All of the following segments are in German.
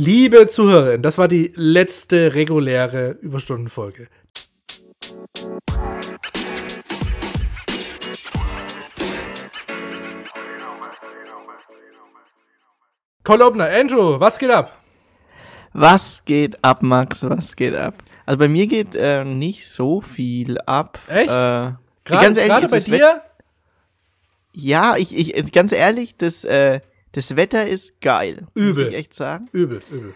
Liebe Zuhörerin, das war die letzte reguläre Überstundenfolge. Cold Opener, Andrew, was geht ab? Was geht ab, Max? Was geht ab? Also bei mir geht äh, nicht so viel ab. Echt? Äh, Gerade gerade bei dir? Ja, ich, ich, ganz ehrlich, das, äh, das Wetter ist geil. Übel. Muss ich echt sagen. Übel, übel.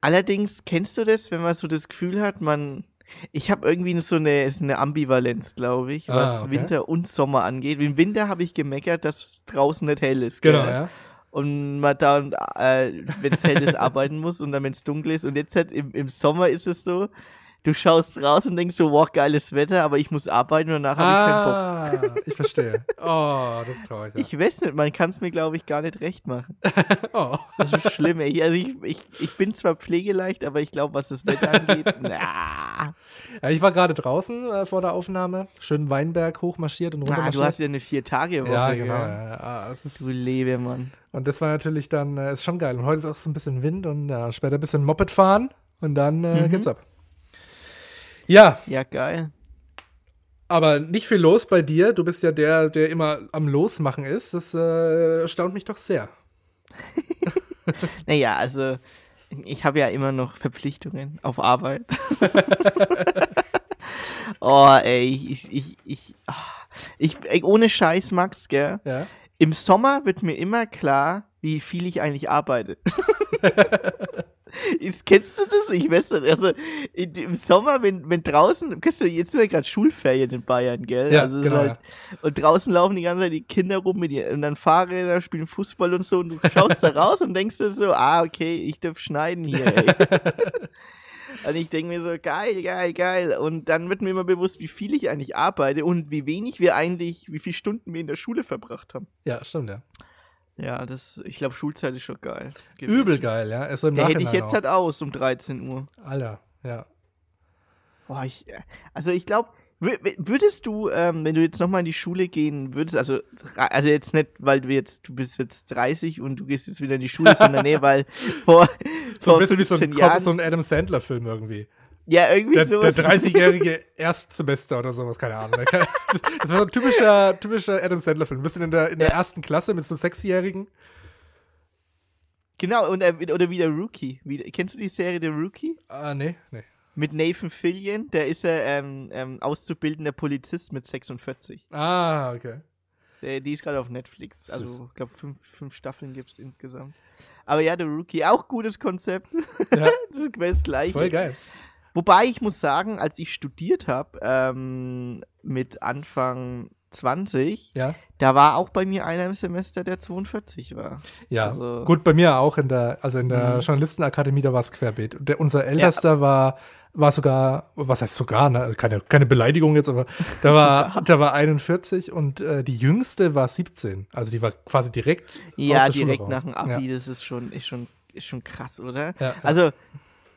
Allerdings, kennst du das, wenn man so das Gefühl hat, man. Ich habe irgendwie so eine, so eine Ambivalenz, glaube ich, Ah, was okay. Winter und Sommer angeht. Im Winter habe ich gemeckert, dass draußen nicht hell ist. Genau, gell? ja. Und man da, äh, wenn es hell ist, arbeiten muss und dann, wenn es dunkel ist. Und jetzt halt im, im Sommer ist es so, du schaust raus und denkst so, wow, geiles Wetter, aber ich muss arbeiten und danach habe ich keinen Bock. Ah, ich verstehe. Oh, das ist traurig. Ja. Ich weiß nicht, man kann es mir, glaube ich, gar nicht recht machen. oh. Das ist schlimm, ey. Also ich, ich, ich bin zwar pflegeleicht, aber ich glaube, was das Wetter angeht, na. Ja, ich war gerade draußen äh, vor der Aufnahme, schön Weinberg hochmarschiert und Ah, runtermarschiert. du hast ja eine Vier-Tage-Woche. ja, genau. Ja, ist, Du Lebemann. und das war natürlich dann, äh, ist schon geil. Und heute ist auch so ein bisschen Wind und ja, später ein bisschen Moped fahren und dann äh, Mhm. geht's ab. Ja, Ja, geil. aber nicht viel los bei dir. Du bist ja der, der immer am Losmachen ist. Das äh, erstaunt mich doch sehr. Naja, also ich habe ja immer noch Verpflichtungen auf Arbeit. oh, ey, ich, ich, ich, ah, ich, ohne Scheiß, Max, gell? Ja. Im Sommer wird mir immer klar, wie viel ich eigentlich arbeite. Ist, kennst du das? Ich weiß nicht. Also in, im Sommer, wenn, wenn draußen, kennst du, jetzt sind ja gerade Schulferien in Bayern, gell? Ja, also genau, halt, Und draußen laufen die ganze Zeit die Kinder rum mit ihr und dann Fahrräder, spielen Fußball und so und du schaust da raus und denkst dir so, ah, okay, ich darf schneiden hier, ey. Und ich denke mir so, geil, geil, geil. Und dann wird mir immer bewusst, wie viel ich eigentlich arbeite und wie wenig wir eigentlich, wie viele Stunden wir in der Schule verbracht haben. Ja, stimmt, ja. Ja, das, ich glaube, Schulzeit ist schon geil. gewesen. Übel geil, ja. Also im Der hätte ich jetzt auch. halt aus um 13 Uhr. Alter, ja. Boah, ich, also ich glaube, würdest du, ähm, wenn du jetzt nochmal in die Schule gehen würdest, also, also jetzt nicht, weil du jetzt, du bist jetzt 30 und du gehst jetzt wieder in die Schule, sondern nee, weil vor, So ein vor bisschen wie so 15 ein, Jahren, so ein Adam Sandler-Film irgendwie. Ja, irgendwie Der, so. der 30-jährige Erstsemester oder sowas, keine Ahnung. Das war so ein typischer, typischer Adam Sandler-Film. Ein bisschen in der, in der Ja. ersten Klasse mit so Sechsjährigen. Genau, und, äh, oder wie der Rookie. Wie, kennst du die Serie The Rookie? Ah, nee, nee. Mit Nathan Fillion, der ist ja ähm, ähm, auszubildender Polizist mit 46. Ah, okay. Der, die ist gerade auf Netflix. Also, ich glaube, fünf, fünf Staffeln gibt es insgesamt. Aber ja, The Rookie, auch gutes Konzept. Ja, das ist das gleiche. voll geil. Wobei ich muss sagen, als ich studiert habe, ähm, mit Anfang 20, Ja, da war auch bei mir einer im Semester, der 42 war. ja. Also- Gut, bei mir auch in der, also in der Mhm. Journalistenakademie, da war es querbeet. Und der, unser Ältester war, war sogar, was heißt sogar, ne? keine, keine Beleidigung jetzt, aber der war, der war 41 und äh, die jüngste war 17. Also die war quasi direkt aus Ja, direkt nach dem Abi, Ja. das ist schon, ist schon, ist schon krass, oder? Ja, ja. Also,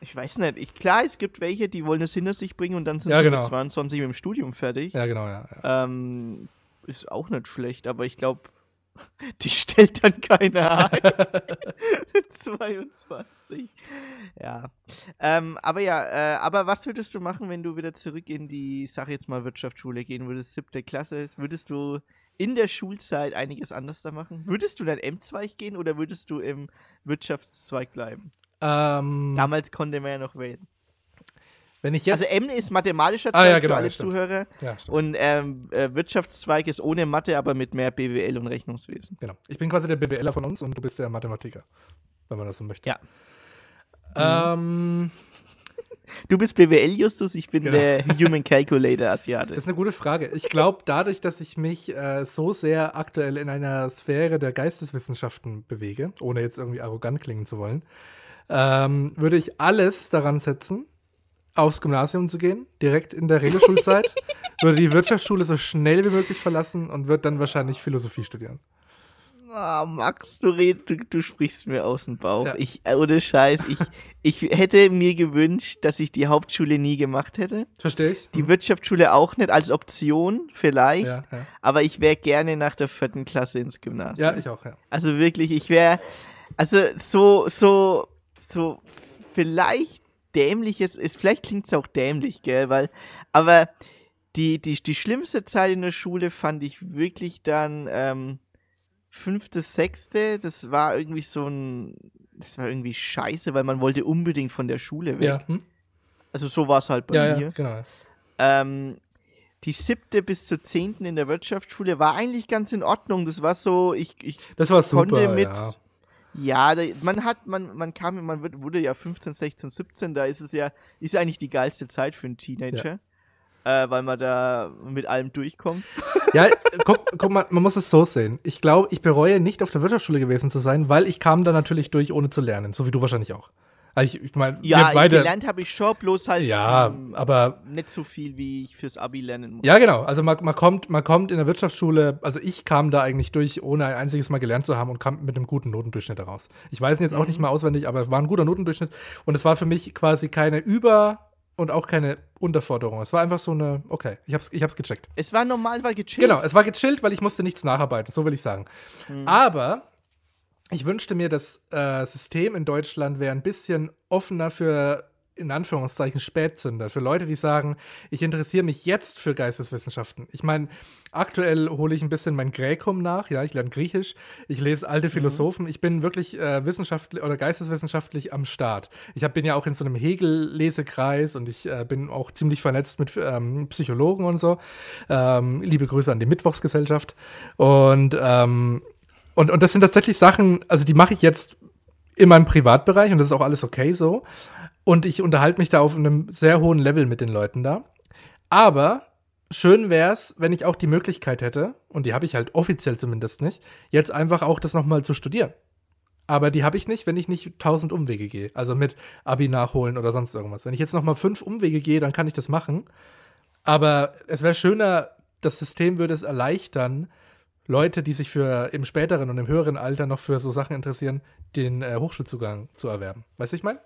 ich weiß nicht. Ich, klar, es gibt welche, die wollen es hinter sich bringen und dann sind Ja, sie genau. mit 22 mit dem Studium fertig. Ja, genau, ja. ja. Ähm, ist auch nicht schlecht, aber ich glaube, die stellt dann keiner ein. 22. Ja. Ähm, aber ja, äh, aber was würdest du machen, wenn du wieder zurück in die, sag jetzt mal, Wirtschaftsschule gehen würdest, siebte Klasse? Würdest du in der Schulzeit einiges anders da machen? Würdest du dann M-Zweig gehen oder würdest du im Wirtschaftszweig bleiben? Ähm, Damals konnte man ja noch wählen. wenn ich jetzt. Also M ist mathematischer Ah, Zweig ja, genau, für alle stimmt. Zuhörer. ja. Und ähm, äh, Wirtschaftszweig ist ohne Mathe, aber mit mehr BWL und Rechnungswesen. Genau. Ich bin quasi der BWLer von uns und du bist der Mathematiker, wenn man das so möchte. Ja. Ähm, Du bist BWL, Justus, ich bin Genau. der Human Calculator Asiate. das ist eine gute Frage. Ich glaube, dadurch, dass ich mich äh, so sehr aktuell in einer Sphäre der Geisteswissenschaften bewege, ohne jetzt irgendwie arrogant klingen zu wollen, ähm, würde ich alles daran setzen, aufs Gymnasium zu gehen, direkt in der Regelschulzeit, würde die Wirtschaftsschule so schnell wie möglich verlassen und würde dann wahrscheinlich Philosophie studieren. Ah, Max, du, red, du, du sprichst mir aus dem Bauch. Ja. Ich, äh, ohne Scheiß, ich, ich hätte mir gewünscht, dass ich die Hauptschule nie gemacht hätte. Verstehe ich? Die Wirtschaftsschule auch nicht als Option, vielleicht. ja, ja. Aber ich wäre gerne nach der vierten Klasse ins Gymnasium. ja, ich auch, ja. Also wirklich, ich wäre, also so, so, so vielleicht dämliches ist, vielleicht klingt es auch dämlich, gell, weil, aber die, die, die schlimmste Zeit in der Schule fand ich wirklich dann ähm, fünfte, sechste, das war irgendwie so ein, das war irgendwie scheiße, weil man wollte unbedingt von der Schule weg. Ja, hm? Also so war es halt bei ja, mir. ja, genau. Ähm, die siebte bis zur zehnten in der Wirtschaftsschule war eigentlich ganz in Ordnung. Das war so, ich, ich Das war super, konnte mit. ja. Ja, da, man hat, man, man kam, man wird, wurde ja 15, 16, 17, da ist es ja, ist eigentlich die geilste Zeit für einen Teenager. Äh, weil man da mit allem durchkommt. Ja, guck, guck mal, man muss es so sehen. Ich glaube, ich bereue nicht auf der Wirtschaftsschule gewesen zu sein, weil ich kam da natürlich durch, ohne zu lernen, so wie du wahrscheinlich auch. Also ich, ich meine, Ja, beide. gelernt habe ich schon, bloß halt Ja, ähm, aber nicht so viel, wie ich fürs Abi lernen muss. Ja, genau. Also man, man, kommt, man kommt in der Wirtschaftsschule, also ich kam da eigentlich durch, ohne ein einziges Mal gelernt zu haben und kam mit einem guten Notendurchschnitt heraus. Ich weiß ihn jetzt auch nicht Mhm. mal auswendig, aber es war ein guter Notendurchschnitt und es war für mich quasi keine Über- und auch keine Unterforderung. Es war einfach so eine, okay, ich hab's, ich hab's gecheckt. Es war normal, weil gechillt. Genau, es war gechillt, weil ich musste nichts nacharbeiten, so will ich sagen. Mhm. Aber ich wünschte mir, das äh, System in Deutschland wäre ein bisschen offener für, in Anführungszeichen, Spätzünder. Für Leute, die sagen, ich interessiere mich jetzt für Geisteswissenschaften. Ich meine, aktuell hole ich ein bisschen mein Gräkum nach. Ja, ich lerne Griechisch. Ich lese alte Philosophen. Ich bin wirklich äh, wissenschaftlich oder geisteswissenschaftlich am Start. Ich hab, bin ja auch in so einem Hegel-Lesekreis und ich äh, bin auch ziemlich vernetzt mit ähm, Psychologen und so. Ähm, liebe Grüße an die Mittwochsgesellschaft. Und ähm, und, und das sind tatsächlich Sachen, also die mache ich jetzt in meinem Privatbereich und das ist auch alles okay so. Und ich unterhalte mich da auf einem sehr hohen Level mit den Leuten da. Aber schön wäre es, wenn ich auch die Möglichkeit hätte, und die habe ich halt offiziell zumindest nicht, jetzt einfach auch das nochmal zu studieren. Aber die habe ich nicht, wenn ich nicht tausend Umwege gehe. Also mit Abi nachholen oder sonst irgendwas. Wenn ich jetzt nochmal fünf Umwege gehe, dann kann ich das machen. Aber es wäre schöner, das System würde es erleichtern, Leute, die sich für im späteren und im höheren Alter noch für so Sachen interessieren, den äh, Hochschulzugang zu erwerben. Weißt du, ich meine?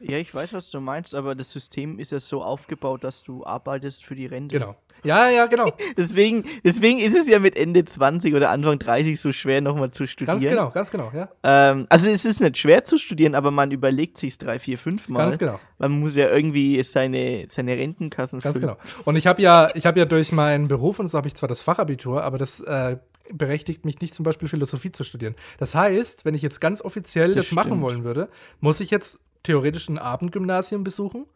Ja, ich weiß, was du meinst, aber das System ist ja so aufgebaut, dass du arbeitest für die Rente. Genau. Ja, ja, genau. Deswegen, deswegen ist es ja mit Ende 20 oder Anfang 30 so schwer, nochmal zu studieren. Ganz genau, ganz genau, ja. Ähm, also es ist nicht schwer zu studieren, aber man überlegt sich drei, vier, fünf Mal. Ganz genau. Man muss ja irgendwie seine, seine Rentenkassen Ganz füllen. genau. Und ich habe ja, ich habe ja durch meinen Beruf und so habe ich zwar das Fachabitur, aber das äh, berechtigt mich nicht zum Beispiel Philosophie zu studieren. Das heißt, wenn ich jetzt ganz offiziell das, Das machen wollen würde, muss ich jetzt theoretisch ein Abendgymnasium besuchen.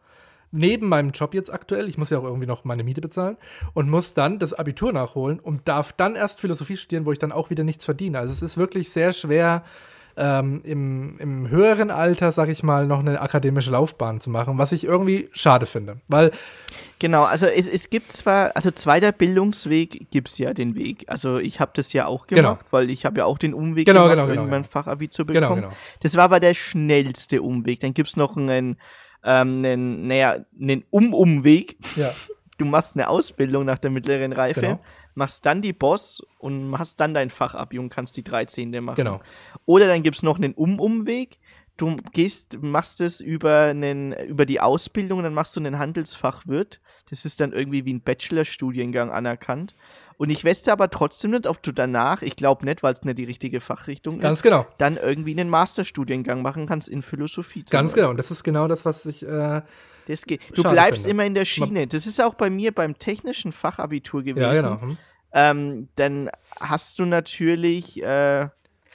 Neben meinem Job jetzt aktuell, ich muss ja auch irgendwie noch meine Miete bezahlen und muss dann das Abitur nachholen und darf dann erst Philosophie studieren, wo ich dann auch wieder nichts verdiene. Also es ist wirklich sehr schwer, ähm, im, im höheren Alter, sag ich mal, noch eine akademische Laufbahn zu machen, was ich irgendwie schade finde. Weil Genau, also es, es gibt zwar, also zweiter Bildungsweg gibt es ja den Weg. Also ich habe das ja auch Genau. gemacht, weil ich habe ja auch den Umweg Genau, gemacht, genau, genau, irgendwann genau. Fachabi zu Genau, bekommen. genau. Das war aber der schnellste Umweg. Dann gibt es noch einen, ähm, einen, naja, einen Um-Umweg. ja. Du machst eine Ausbildung nach der mittleren Reife, Genau. Machst dann die Boss und hast dann dein Fachabi und kannst die 13. machen. Genau. Oder dann gibt es noch einen Um-Umweg. Du gehst, machst es über, einen, über die Ausbildung, dann machst du einen Handelsfachwirt. Das ist dann irgendwie wie ein Bachelorstudiengang anerkannt. Und ich weiß aber trotzdem nicht, ob du danach, ich glaube nicht, weil es nicht die richtige Fachrichtung Ganz ist, genau. dann irgendwie einen Masterstudiengang machen kannst in Philosophie. Ganz Beispiel. genau. Und das ist genau das, was ich. Äh, Das geht. Du Schade bleibst immer in der Schiene. Das ist auch bei mir beim technischen Fachabitur gewesen. ja, genau. Hm. ähm, dann hast du natürlich, äh,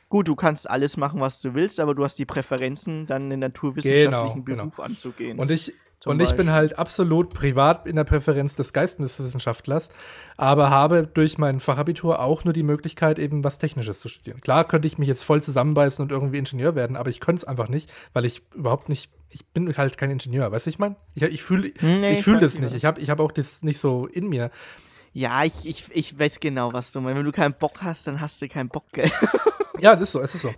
gut, du kannst alles machen, was du willst, aber du hast die Präferenzen, dann einen naturwissenschaftlichen Genau, Beruf anzugehen. Und ich, und ich bin Beispiel. halt absolut privat in der Präferenz des Geisteswissenschaftlers, aber habe durch mein Fachabitur auch nur die Möglichkeit, eben was Technisches zu studieren. Klar könnte ich mich jetzt voll zusammenbeißen und irgendwie Ingenieur werden, aber ich könnte es einfach nicht, weil ich überhaupt nicht, ich bin halt kein Ingenieur, weißt du, ich meine? Ich, ich fühle Nee, ich fühl weiß, das nicht. Ich habe ich hab auch das nicht so in mir. ja, ich, ich, ich weiß genau, was du meinst. Wenn du keinen Bock hast, dann hast du keinen Bock, gell? Ja, es ist so, es ist so.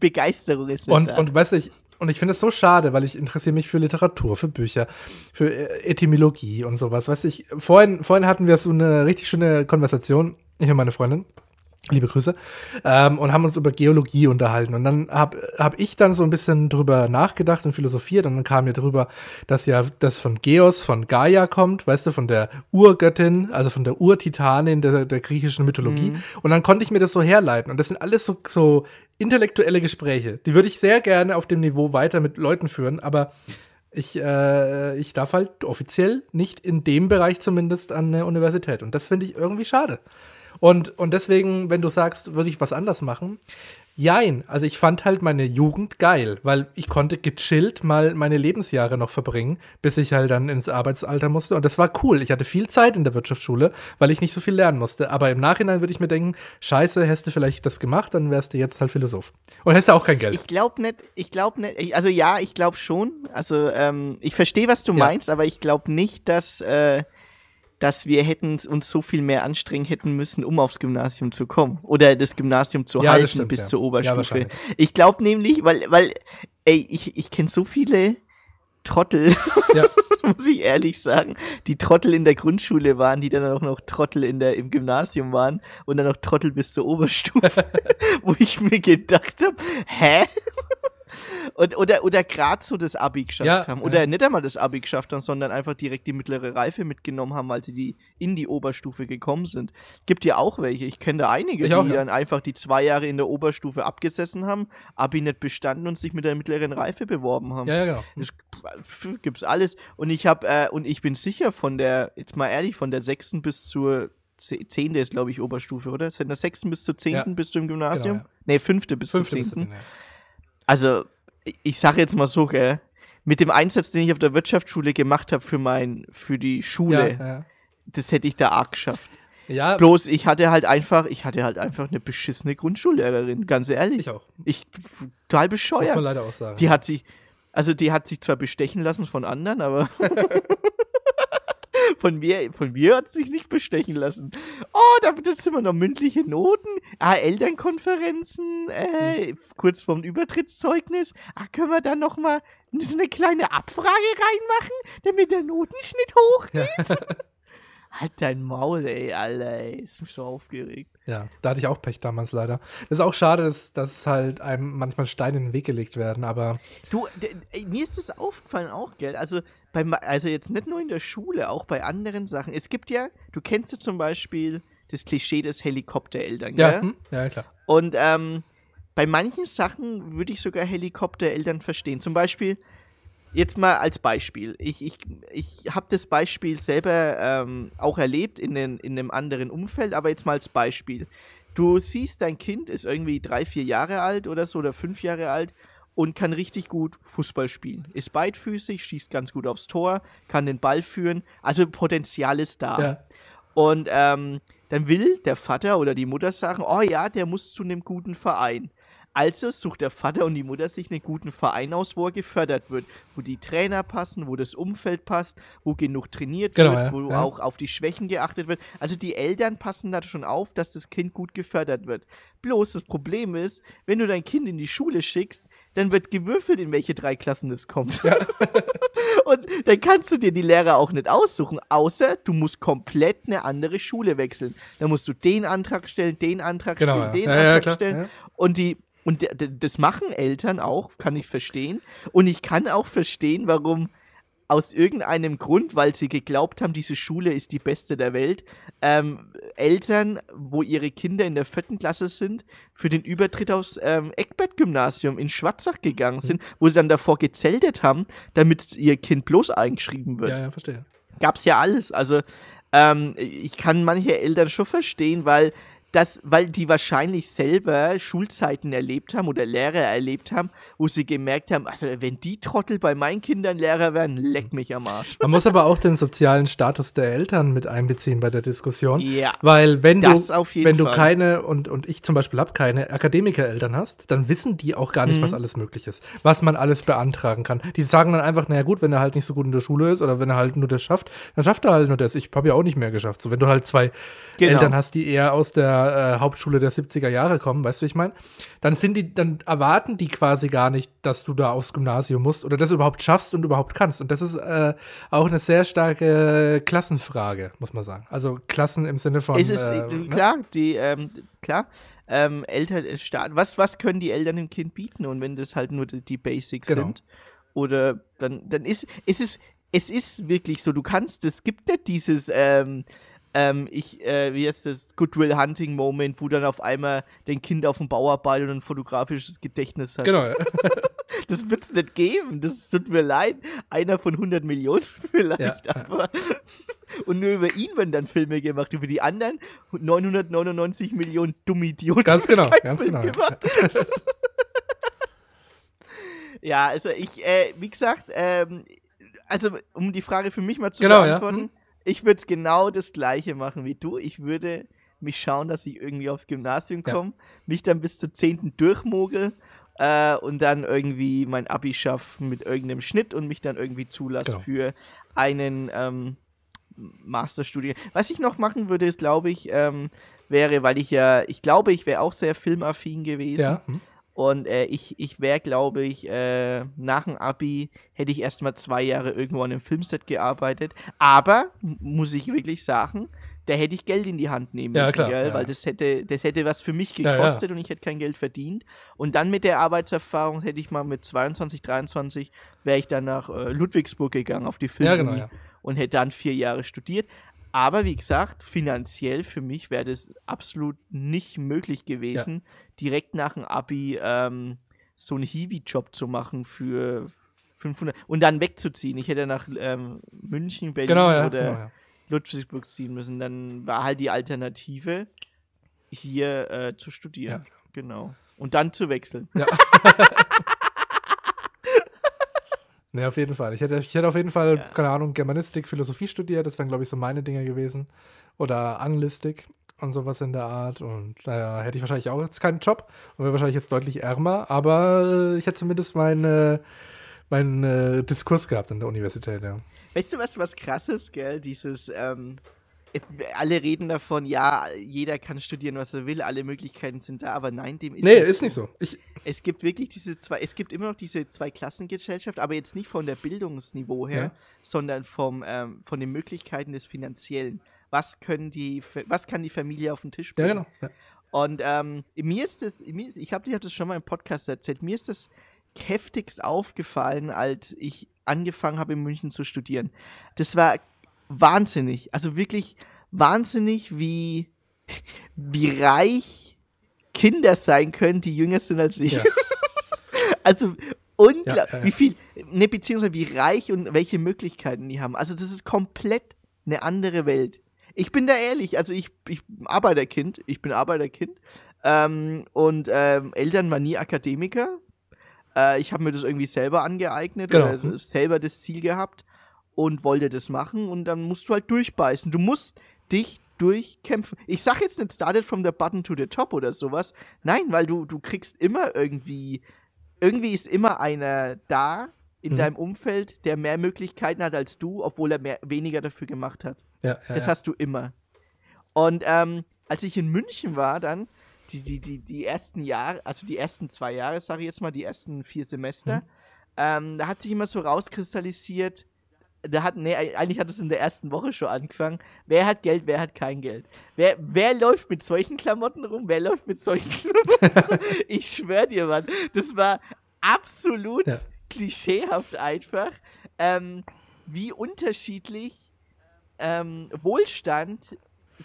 Begeisterung ist nicht Und, da. und weißt du, ich, und ich finde es so schade, weil ich interessiere mich für Literatur, für Bücher, für äh, Etymologie und sowas. Weißt du, ich, vorhin, vorhin hatten wir so eine richtig schöne Konversation, ich und meine Freundin. Liebe Grüße. Ähm, und haben uns über Geologie unterhalten. Und dann habe hab ich dann so ein bisschen drüber nachgedacht und philosophiert. Und dann kam mir drüber, dass ja das von Geos, von Gaia kommt, weißt du, von der Urgöttin, also von der Urtitanin der, der griechischen Mythologie. Mhm. Und dann konnte ich mir das so herleiten. Und das sind alles so, so intellektuelle Gespräche. Die würde ich sehr gerne auf dem Niveau weiter mit Leuten führen. Aber ich, äh, ich darf halt offiziell nicht in dem Bereich zumindest an der Universität. Und das finde ich irgendwie schade. Und, und deswegen, wenn du sagst, würde ich was anders machen, jein. Also ich fand halt meine Jugend geil, weil ich konnte gechillt mal meine Lebensjahre noch verbringen, bis ich halt dann ins Arbeitsalter musste. Und das war cool. Ich hatte viel Zeit in der Wirtschaftsschule, weil ich nicht so viel lernen musste. Aber im Nachhinein würde ich mir denken, scheiße, hättest du vielleicht das gemacht, dann wärst du jetzt halt Philosoph. Und hättest du auch kein Geld. Ich glaube nicht, ich glaube nicht, ich- also ja, ich glaube schon. Also ähm, ich verstehe, was du Ja. meinst, aber ich glaube nicht, dass, äh, dass wir hätten uns so viel mehr anstrengen hätten müssen, um aufs Gymnasium zu kommen. Oder das Gymnasium zu Ja, halten stimmt, bis ja. zur Ja, Oberstufe. wahrscheinlich. ich glaube nämlich, weil, weil, ey, ich, ich kenne so viele Trottel, ja. muss ich ehrlich sagen, die Trottel in der Grundschule waren, die dann auch noch Trottel in der, im Gymnasium waren und dann noch Trottel bis zur Oberstufe, wo ich mir gedacht habe, hä? Und, oder oder gerade so das Abi geschafft Ja, haben. Oder ja. nicht einmal das Abi geschafft haben, sondern einfach direkt die mittlere Reife mitgenommen haben, weil sie die in die Oberstufe gekommen sind. Gibt ja auch welche. Ich kenne da einige, Ich die auch, ja. dann einfach die zwei Jahre in der Oberstufe abgesessen haben, Abi nicht bestanden und sich mit der mittleren Reife beworben haben. ja, ja, genau. Gibt's alles. Und ich habe äh, und ich bin sicher von der, jetzt mal ehrlich, von der sechsten bis zur ze- zehnte ist, glaube ich, Oberstufe, oder? Von der sechsten bis zur zehnten bist du im Gymnasium? Genau. Nee, fünfte bis Fünfte zur zehnten. Also, ich, sage jetzt mal so, gell, mit dem Einsatz, den ich auf der Wirtschaftsschule gemacht habe für mein, für die Schule, Ja, ja. das hätte ich da arg geschafft. ja Bloß ich hatte halt einfach, ich hatte halt einfach eine beschissene Grundschullehrerin, ganz ehrlich. ich auch. Ich total Muss bescheuert. man leider auch sagen. Die hat sich, also die hat sich zwar bestechen lassen von anderen, aber von mir, von mir hat sie sich nicht bestechen lassen. Oh, da sind wir noch mündliche Noten. Ah, Elternkonferenzen, äh, kurz vorm Übertrittszeugnis. Ah, können wir dann noch mal so eine kleine Abfrage reinmachen, damit der Notenschnitt hochgeht? halt dein Maul, ey, Alter, ey. Ist mich so aufgeregt. Ja, da hatte ich auch Pech damals leider. Das ist auch schade, dass, dass halt einem manchmal Steine in den Weg gelegt werden, aber Du, ey, mir ist das aufgefallen auch, gell? Also, beim, also jetzt nicht nur in der Schule, auch bei anderen Sachen. Es gibt ja, du kennst ja zum Beispiel das Klischee des Helikoptereltern, gell? ja, hm? ja klar. Und ähm, bei manchen Sachen würde ich sogar Helikoptereltern verstehen. Zum Beispiel, jetzt mal als Beispiel. Ich, ich, ich habe das Beispiel selber ähm, auch erlebt in, den, in einem anderen Umfeld, aber jetzt mal als Beispiel. Du siehst, dein Kind ist irgendwie drei, vier Jahre alt oder so oder fünf Jahre alt und kann richtig gut Fußball spielen. Ist beidfüßig, schießt ganz gut aufs Tor, kann den Ball führen. Also Potenzial ist da. Ja. Und ähm, dann will der Vater oder die Mutter sagen, oh ja, der muss zu einem guten Verein. Also sucht der Vater und die Mutter sich einen guten Verein aus, wo er gefördert wird, wo die Trainer passen, wo das Umfeld passt, wo genug trainiert Genau, wird, ja, wo ja. auch auf die Schwächen geachtet wird. Also die Eltern passen da schon auf, dass das Kind gut gefördert wird. Bloß das Problem ist, wenn du dein Kind in die Schule schickst, dann wird gewürfelt, in welche drei Klassen es kommt. Und dann kannst du dir die Lehrer auch nicht aussuchen, außer du musst komplett eine andere Schule wechseln. Dann musst du den Antrag stellen, den Antrag Genau, stellen, ja. den Ja, ja, Antrag stellen. ja. Und die und das machen Eltern auch, kann ich verstehen. Und ich kann auch verstehen, warum aus irgendeinem Grund, weil sie geglaubt haben, diese Schule ist die beste der Welt, ähm, Eltern, wo ihre Kinder in der vierten Klasse sind, für den Übertritt aufs ähm, Eckbert-Gymnasium in Schwarzach gegangen sind, wo sie dann davor gezeltet haben, damit ihr Kind bloß eingeschrieben wird Ja, ja, verstehe. gab's ja alles. Also ähm, ich kann manche Eltern schon verstehen, weil das, weil die wahrscheinlich selber Schulzeiten erlebt haben oder Lehrer erlebt haben, wo sie gemerkt haben, also wenn die Trottel bei meinen Kindern Lehrer werden, leck mich am Arsch. Man muss aber auch den sozialen Status der Eltern mit einbeziehen bei der Diskussion. Ja. Weil wenn Das du, auf jeden wenn du Fall. keine, und, und ich zum Beispiel habe keine Akademikereltern hast, dann wissen die auch gar nicht, Mhm. was alles möglich ist, was man alles beantragen kann. Die sagen dann einfach, naja gut, wenn er halt nicht so gut in der Schule ist oder wenn er halt nur das schafft, dann schafft er halt nur das. Ich habe ja auch nicht mehr geschafft. So, wenn du halt zwei Genau. Eltern hast, die eher aus der einer äh, Hauptschule der 70er Jahre kommen, weißt du, ich meine? Dann sind die, dann erwarten die quasi gar nicht, dass du da aufs Gymnasium musst oder das überhaupt schaffst und überhaupt kannst. Und das ist äh, auch eine sehr starke Klassenfrage, muss man sagen. Also Klassen im Sinne von. Es ist äh, äh, ne? klar, die, ähm, klar, ähm, Eltern, äh, was, was können die Eltern dem Kind bieten? Und wenn das halt nur die, die Basics Genau. sind, oder dann, dann ist, ist es, es ist wirklich so, du kannst, es gibt nicht dieses, ähm, ähm, ich, äh, wie heißt das, Goodwill Hunting Moment, wo dann auf einmal dein Kind auf dem Bau arbeitet und ein fotografisches Gedächtnis hat. Genau, ja. Das wird es nicht geben. Das tut mir leid. Einer von 100 Millionen vielleicht, Ja, ja. aber. Und nur über ihn werden dann Filme gemacht. Über die anderen 999 Millionen dumme Idioten. Ganz genau, ganz Film genau. ja. Ja, also ich, äh, wie gesagt, ähm, also um die Frage für mich mal zu Genau, ja. beantworten, Hm. Ich würde genau das gleiche machen wie du. Ich würde mich schauen, dass ich irgendwie aufs Gymnasium Ja. komme, mich dann bis zur 10. durchmogel äh, und dann irgendwie mein Abi schaff mit irgendeinem Schnitt und mich dann irgendwie zulasse Genau. für einen ähm, Masterstudium. Was ich noch machen würde, ist, glaube ich, ähm, wäre, weil ich ja, ich glaube, ich wäre auch sehr filmaffin gewesen. ja. hm. Und äh, ich, ich wäre, glaube ich, äh, nach dem Abi hätte ich erstmal zwei Jahre irgendwo an einem Filmset gearbeitet. Aber, muss ich wirklich sagen, da hätte ich Geld in die Hand nehmen Ja, müssen, klar, gell? ja. weil das hätte, das hätte was für mich Ja, ja. gekostet und ich hätte kein Geld verdient. Und dann mit der Arbeitserfahrung hätte ich mal mit 22, 23 wäre ich dann nach äh, Ludwigsburg gegangen auf die ja, Filmuni genau, ja. und hätte dann vier Jahre studiert. Aber wie gesagt, finanziell für mich wäre das absolut nicht möglich gewesen, direkt nach dem Abi ähm, so einen Hiwi-Job zu machen für 500 und dann wegzuziehen. Ich hätte nach ähm, München, Berlin Genau, ja. oder Genau, ja. Ludwigsburg ziehen müssen. Dann war halt die Alternative, hier äh, zu studieren. Genau. Und dann zu wechseln. Nee, auf jeden Fall. Ich hätte, ich hätte auf jeden Fall, Ja. keine Ahnung, Germanistik, Philosophie studiert. Das wären, glaube ich, so meine Dinge gewesen. Oder Anglistik und sowas in der Art. Und naja, hätte ich wahrscheinlich auch jetzt keinen Job und wäre wahrscheinlich jetzt deutlich ärmer. Aber äh, ich hätte zumindest meinen mein, äh, Diskurs gehabt an der Universität, ja. Weißt du, was was krasses, gell? Dieses, ähm, äh, alle reden davon, ja, jeder kann studieren, was er will, alle Möglichkeiten sind da, aber nein, dem ist Nee, ist nicht so. Ich, Es gibt wirklich diese zwei, es gibt immer noch diese zwei Klassengesellschaft, aber jetzt nicht von der Bildungsniveau her, Ja. sondern vom, ähm, von den Möglichkeiten des Finanziellen. Was können die, was kann die Familie auf den Tisch ja, bringen? genau. Ja. Und ähm, mir ist das, mir ist, ich habe das schon mal im Podcast erzählt, mir ist das heftigst aufgefallen, als ich angefangen habe in München zu studieren. Das war wahnsinnig, also wirklich wahnsinnig, wie, wie reich Kinder sein können, die jünger sind als ich. Ja. Also unglaublich, Ja, ja, ja. wie viel, ne, beziehungsweise wie reich und welche Möglichkeiten die haben. Also das ist komplett eine andere Welt. Ich bin da ehrlich, also ich, ich Arbeiterkind, ich bin Arbeiterkind ähm, und ähm, Eltern waren nie Akademiker. Äh, ich habe mir das irgendwie selber angeeignet Genau. oder selber das Ziel gehabt und wollte das machen und dann musst du halt durchbeißen. Du musst dich durchkämpfen. Ich sag jetzt nicht started from the button to the top oder sowas. Nein, weil du, du kriegst immer irgendwie, irgendwie ist immer einer da in Mhm. deinem Umfeld, der mehr Möglichkeiten hat als du, obwohl er mehr, weniger dafür gemacht hat. Ja, ja, Das hast du immer. Und ähm, als ich in München war, dann, die, die, die, die ersten Jahre, also die ersten zwei Jahre, sage ich jetzt mal, die ersten vier Semester, Mhm. ähm, da hat sich immer so rauskristallisiert, da hat, nee, eigentlich hat es in der ersten Woche schon angefangen. Wer hat Geld, wer hat kein Geld? Wer, wer läuft mit solchen Klamotten rum? Wer läuft mit solchen Klamotten rum? Ich schwör dir, Mann, das war absolut Ja. Klischeehaft einfach, ähm, wie unterschiedlich ähm, Wohlstand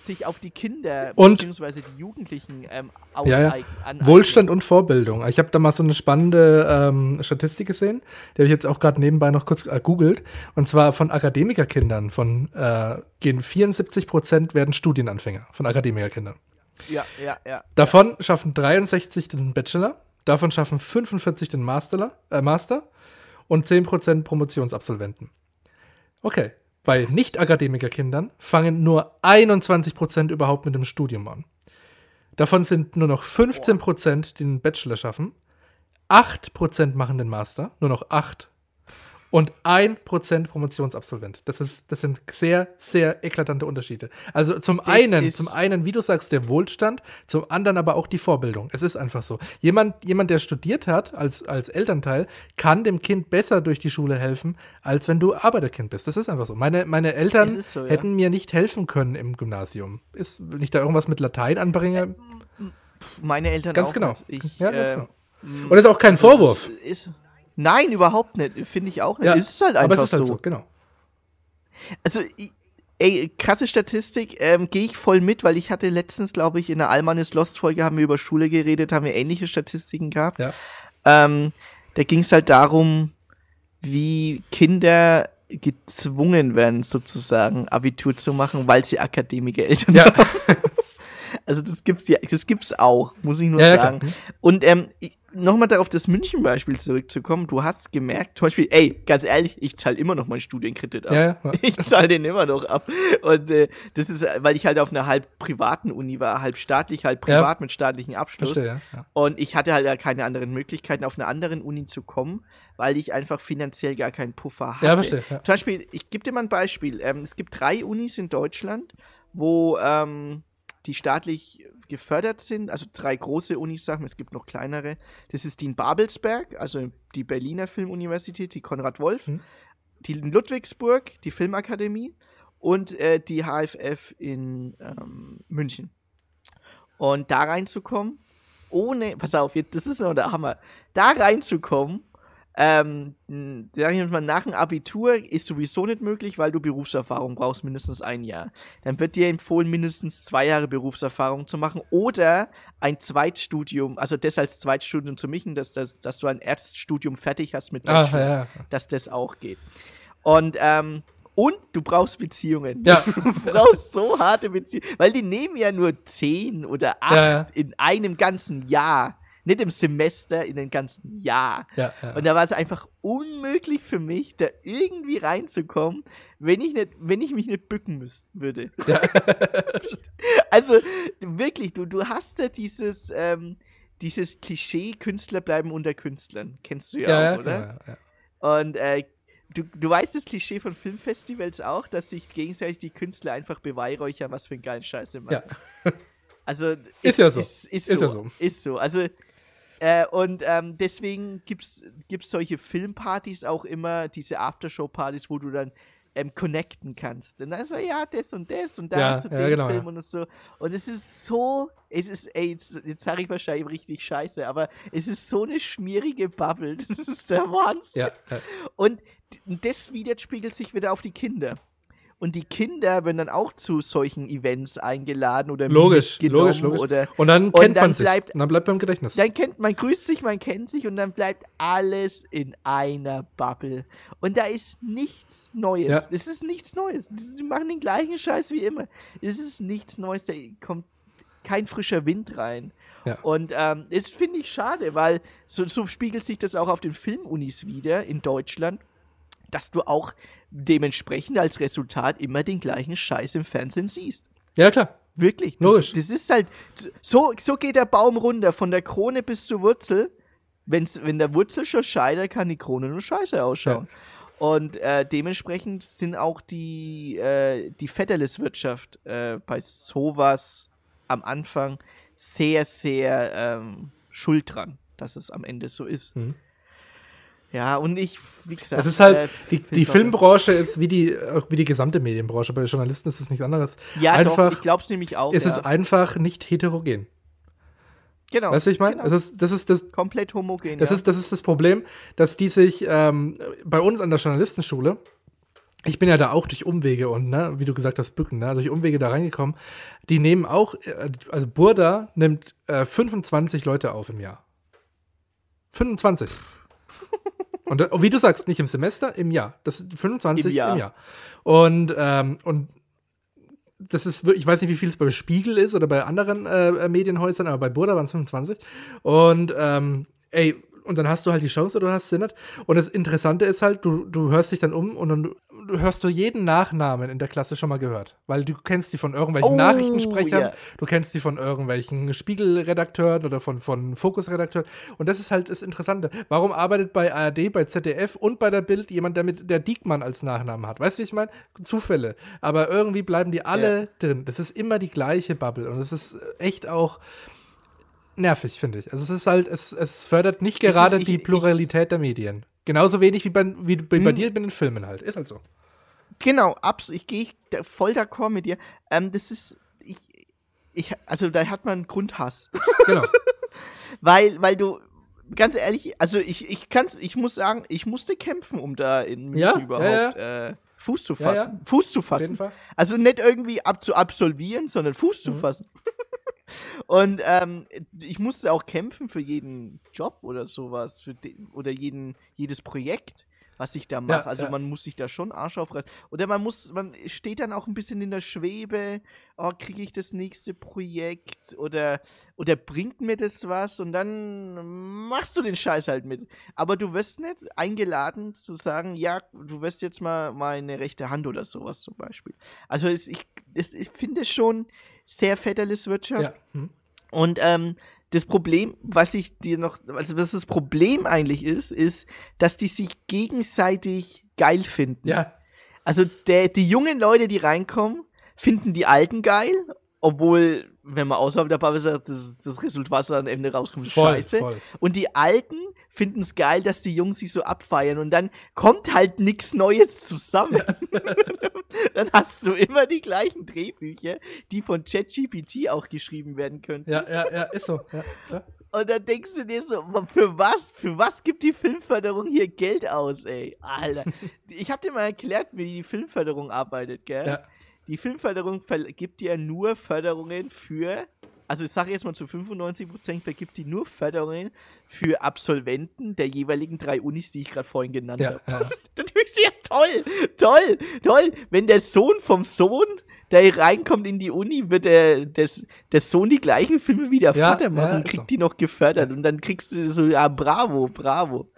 sich auf die Kinder Und- bzw. die Jugendlichen ähm, Ja, ja. aneignen. Wohlstand und Vorbildung. Ich habe da mal so eine spannende ähm, Statistik gesehen, die habe ich jetzt auch gerade nebenbei noch kurz äh, googelt. Und zwar von Akademikerkindern. Von äh, gehen 74 Prozent werden Studienanfänger von Akademikerkindern. Ja, ja, ja. Davon schaffen 63 den Bachelor, davon schaffen 45 den Master, äh, Master und 10 Prozent Promotionsabsolventen. Okay. Bei Nicht-Akademikerkindern fangen nur 21 Prozent überhaupt mit dem Studium an. Davon sind nur noch 15 Prozent, die den Bachelor schaffen. 8 Prozent machen den Master, nur noch 8. und 1% Promotionsabsolvent. Das, ist, das sind sehr, sehr eklatante Unterschiede. Also zum Das einen, zum einen, wie du sagst, der Wohlstand, zum anderen aber auch die Vorbildung. Es ist einfach so. Jemand, jemand der studiert hat als, als Elternteil, kann dem Kind besser durch die Schule helfen, als wenn du Arbeiterkind bist. Das ist einfach so. Meine, meine Eltern so, ja. hätten mir nicht helfen können im Gymnasium. Ist, wenn ich da irgendwas mit Latein anbringe. Meine Eltern Ganz auch genau. Ich, Ja, ganz äh, genau. Und das ist auch kein Vorwurf. Ist, nein, überhaupt nicht. Finde ich auch nicht. Ja, es ist halt aber einfach es ist halt so. so, genau. Also, ey, krasse Statistik, ähm, gehe ich voll mit, weil ich hatte letztens, glaube ich, in der Almanis Lost Folge haben wir über Schule geredet, haben wir ähnliche Statistiken gehabt. Ja. Ähm, da ging es halt darum, wie Kinder gezwungen werden, sozusagen Abitur zu machen, weil sie Akademiker-Eltern Ja. haben. Also das gibt's ja, das gibt's auch, muss ich nur Ja, ja, sagen. klar. Und ähm, nochmal darauf das München-Beispiel zurückzukommen, du hast gemerkt, zum Beispiel, ey, ganz ehrlich, ich zahle immer noch meinen Studienkredit ab. Ja, ja, ja. Ich zahle den immer noch ab. Und äh, das ist, weil ich halt auf einer halb privaten Uni war, halb staatlich, halb Ja. privat mit staatlichem Abschluss. Verstehe, ja. ja. Und ich hatte halt ja keine anderen Möglichkeiten, auf einer anderen Uni zu kommen, weil ich einfach finanziell gar keinen Puffer hatte. Ja, verstehe. Ja. Zum Beispiel, ich gebe dir mal ein Beispiel. Ähm, es gibt drei Unis in Deutschland, wo ähm, die staatlich gefördert sind. Also drei große Unis, sagen wir, es gibt noch kleinere. Das ist die in Babelsberg, also die Berliner Filmuniversität, die Konrad Wolf, Mhm. die in Ludwigsburg, die Filmakademie und äh, die HFF in ähm, München. Und da reinzukommen, ohne, pass auf, jetzt, das ist noch der Hammer, da reinzukommen, ähm, sag ich mal, nach dem Abitur ist sowieso nicht möglich, weil du Berufserfahrung brauchst, mindestens ein Jahr. Dann wird dir empfohlen, mindestens zwei Jahre Berufserfahrung zu machen oder ein Zweitstudium, also das als Zweitstudium zu machen, dass, dass, dass du ein Erststudium fertig hast mit Ah, Bachelor, ja, ja. dass das auch geht. Und, ähm, und du brauchst Beziehungen. Ja. Du brauchst so harte Beziehungen, weil die nehmen ja nur zehn oder acht in einem ganzen Jahr. Nicht im Semester, in einem ganzen Jahr. ja, ja. Und da war es einfach unmöglich für mich, da irgendwie reinzukommen, wenn ich, nicht, wenn ich mich nicht bücken müssten würde. ja. Also wirklich, du, du hast ja dieses, ähm, dieses Klischee, Künstler bleiben unter Künstlern. Kennst du ja, ja, auch, ja, oder? ja, ja. Und äh, du, du weißt das Klischee von Filmfestivals auch, dass sich gegenseitig die Künstler einfach beweihräuchern, was für einen geilen Scheiß sie machen. Ja. Also Ist ja so. Ist, ist, Ist so. ja so. Ist so. Also äh, und ähm, deswegen gibt's gibt's solche Filmpartys auch immer, diese Aftershow-Partys, wo du dann ähm, connecten kannst. Und dann so, ja, das und das und da Ja, zu ja, dem genau, Film ja. und so. Und es ist so, es ist, ey, jetzt, jetzt sage ich wahrscheinlich richtig scheiße, aber es ist so eine schmierige Bubble. Das ist der Wahnsinn. Und das widerspiegelt sich wieder auf die Kinder. Und die Kinder werden dann auch zu solchen Events eingeladen oder Logisch, logisch, logisch. Oder Und dann Und kennt dann man sich. bleibt- und dann bleibt beim Gedächtnis. dann kennt man grüßt sich, man kennt sich und dann bleibt alles in einer Bubble. Und da ist nichts Neues. Ja. Es ist nichts Neues. Sie machen den gleichen Scheiß wie immer. Es ist nichts Neues, da kommt kein frischer Wind rein. Ja. Und ähm, das finde ich schade, weil so, so spiegelt sich das auch auf den Filmunis wieder in Deutschland, dass du auch dementsprechend als Resultat immer den gleichen Scheiß im Fernsehen siehst. Ja, klar. Wirklich. Logisch. Das ist halt, so, so geht der Baum runter, von der Krone bis zur Wurzel. Wenn's, wenn der Wurzel schon scheitert, kann die Krone nur scheiße ausschauen. Und äh, dementsprechend sind auch die, äh, die Fetterleswirtschaft äh, bei sowas am Anfang sehr, sehr ähm, schuld dran, dass es am Ende so ist. Mhm. Ja, und ich, wie gesagt. Es ist halt, äh, die, die Filmbranche ist wie die, wie die gesamte Medienbranche. Bei Journalisten ist es nichts anderes. Ja, einfach- doch, ich glaub's nämlich auch. Es ja. ist einfach nicht heterogen. genau. Weißt du, was ich meine? Genau. Es ist, das ist das, Komplett homogen. das ja. ist, das ist das Problem, dass die sich ähm, bei uns an der Journalistenschule, ich bin ja da auch durch Umwege und, ne, wie du gesagt hast, Bücken, ne, durch Umwege da reingekommen, die nehmen auch, äh, also Burda nimmt äh, 25 Leute auf im Jahr. 25. Und äh, wie du sagst, nicht im Semester, im Jahr. Das sind 25 Im Jahr. im Jahr. Und, ähm, und das ist, ich weiß nicht, wie viel es bei Spiegel ist oder bei anderen äh, Medienhäusern, aber bei Burda waren es 25. Und ähm, ey, und dann hast du halt die Chance oder du hast sie nicht. Und das Interessante ist halt, du, du hörst dich dann um und dann hörst du jeden Nachnamen in der Klasse schon mal gehört. Weil du kennst die von irgendwelchen Oh, Nachrichtensprechern, ja. du kennst die von irgendwelchen Spiegelredakteuren oder von, von Fokusredakteuren. Und das ist halt das Interessante. Warum arbeitet bei ARD, bei ZDF und bei der Bild jemand, der mit der Diekmann als Nachnamen hat? Weißt du, wie ich meine? Zufälle. Aber irgendwie bleiben die alle Ja. drin. Das ist immer die gleiche Bubble. Und es ist echt auch nervig, finde ich. Also es ist halt, es, es fördert nicht gerade ich- die ich- Pluralität der Medien. Genauso wenig wie bei, wie bei, bei Hm. dir mit den Filmen halt. Ist halt so. Genau, abs ich gehe voll d'accord mit dir. Ähm, das ist, ich, ich, also da hat man Grundhass. Genau. weil, weil du, ganz ehrlich, also ich, ich kann's, ich muss sagen, ich musste kämpfen, um da in München Ja, ja, überhaupt Äh, Fuß zu Ja, ja. fassen. Fuß zu Auf jeden fassen. Fall. Also nicht irgendwie ab zu absolvieren, sondern Fuß zu Mhm. fassen. Und ähm, ich musste auch kämpfen für jeden Job oder sowas, für oder jeden, jedes Projekt, was ich da mache. also ja. man muss sich da schon Arsch aufreißen. Oder man muss, man steht dann auch ein bisschen in der Schwebe, oh, kriege ich das nächste Projekt oder, oder bringt mir das was und dann machst du den Scheiß halt mit. Aber du wirst nicht eingeladen zu sagen, ja, du wirst jetzt mal meine rechte Hand oder sowas zum Beispiel. Also es, ich, es, ich finde es schon sehr Väterliswirtschaft. Ja. Hm. Und ähm, das Problem, was ich dir noch, also was das Problem eigentlich ist, ist, dass die sich gegenseitig geil finden. ja. Also der, die jungen Leute, die reinkommen, finden die Alten geil, obwohl, wenn man außerhalb der Bubble sagt, das, das Resultat, was am Ende rauskommt, ist Voll, scheiße. voll. Und die Alten finden es geil, dass die Jungs sich so abfeiern und dann kommt halt nichts Neues zusammen. dann hast du immer die gleichen Drehbücher, die von ChatGPT auch geschrieben werden können. Ja, ja, ja, ist so. Ja, klar. Und dann denkst du dir so, für was, für was gibt die Filmförderung hier Geld aus, ey? Alter. Ich hab dir mal erklärt, wie die Filmförderung arbeitet, gell? Ja. Die Filmförderung ver- gibt dir nur Förderungen für, also ich sage jetzt mal zu 95 Prozent, vergibt die nur Förderungen für Absolventen der jeweiligen drei Unis, die ich gerade vorhin genannt Ja, habe. ja. Dann ja, toll, toll, toll. Wenn der Sohn vom Sohn, der reinkommt in die Uni, wird der, des, der Sohn die gleichen Filme wie der Ja, Vater machen ja, kriegt so. die noch gefördert. Und dann kriegst du so, ja, bravo, bravo.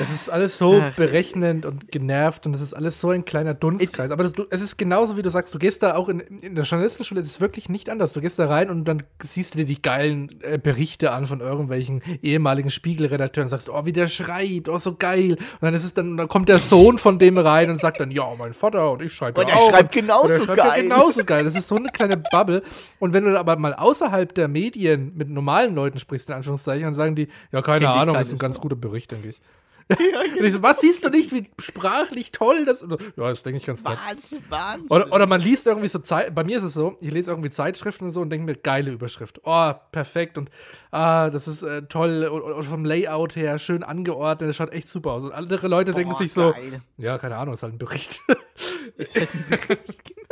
Es ist alles so Ach. berechnend und genervt und es ist alles so ein kleiner Dunstkreis. Aber du, es ist genauso, wie du sagst, du gehst da auch in, in der Journalistenschule, es ist wirklich nicht anders. Du gehst da rein und dann siehst du dir die geilen äh, Berichte an von irgendwelchen ehemaligen Spiegelredakteuren und sagst, oh, wie der schreibt, oh, so geil. Und dann ist es dann, dann kommt der Sohn von dem rein und sagt dann, ja, mein Vater und ich schreibe Und ja der auch. schreibt Und genauso der schreibt geil. Ja genauso geil. Das ist so eine kleine Bubble. Und wenn du aber mal außerhalb der Medien mit normalen Leuten sprichst, in Anführungszeichen, dann sagen die, ja, keine Ahnung, das ist ein ganz Sau. guter Bericht, denke ich. Und ich so, was siehst du nicht, wie sprachlich toll das ist? Ja, das denke ich ganz nett. Wahnsinn, Wahnsinn. Oder, oder man liest irgendwie so Zeit, bei mir ist es so, ich lese irgendwie Zeitschriften und so und denke mir, geile Überschrift. Oh, perfekt und ah, das ist äh, toll und, und vom Layout her schön angeordnet, das schaut echt super aus. Und andere Leute denken Boah, sich so, geil. ja, keine Ahnung, ist halt ein Bericht. Ist halt ein Bericht, genau.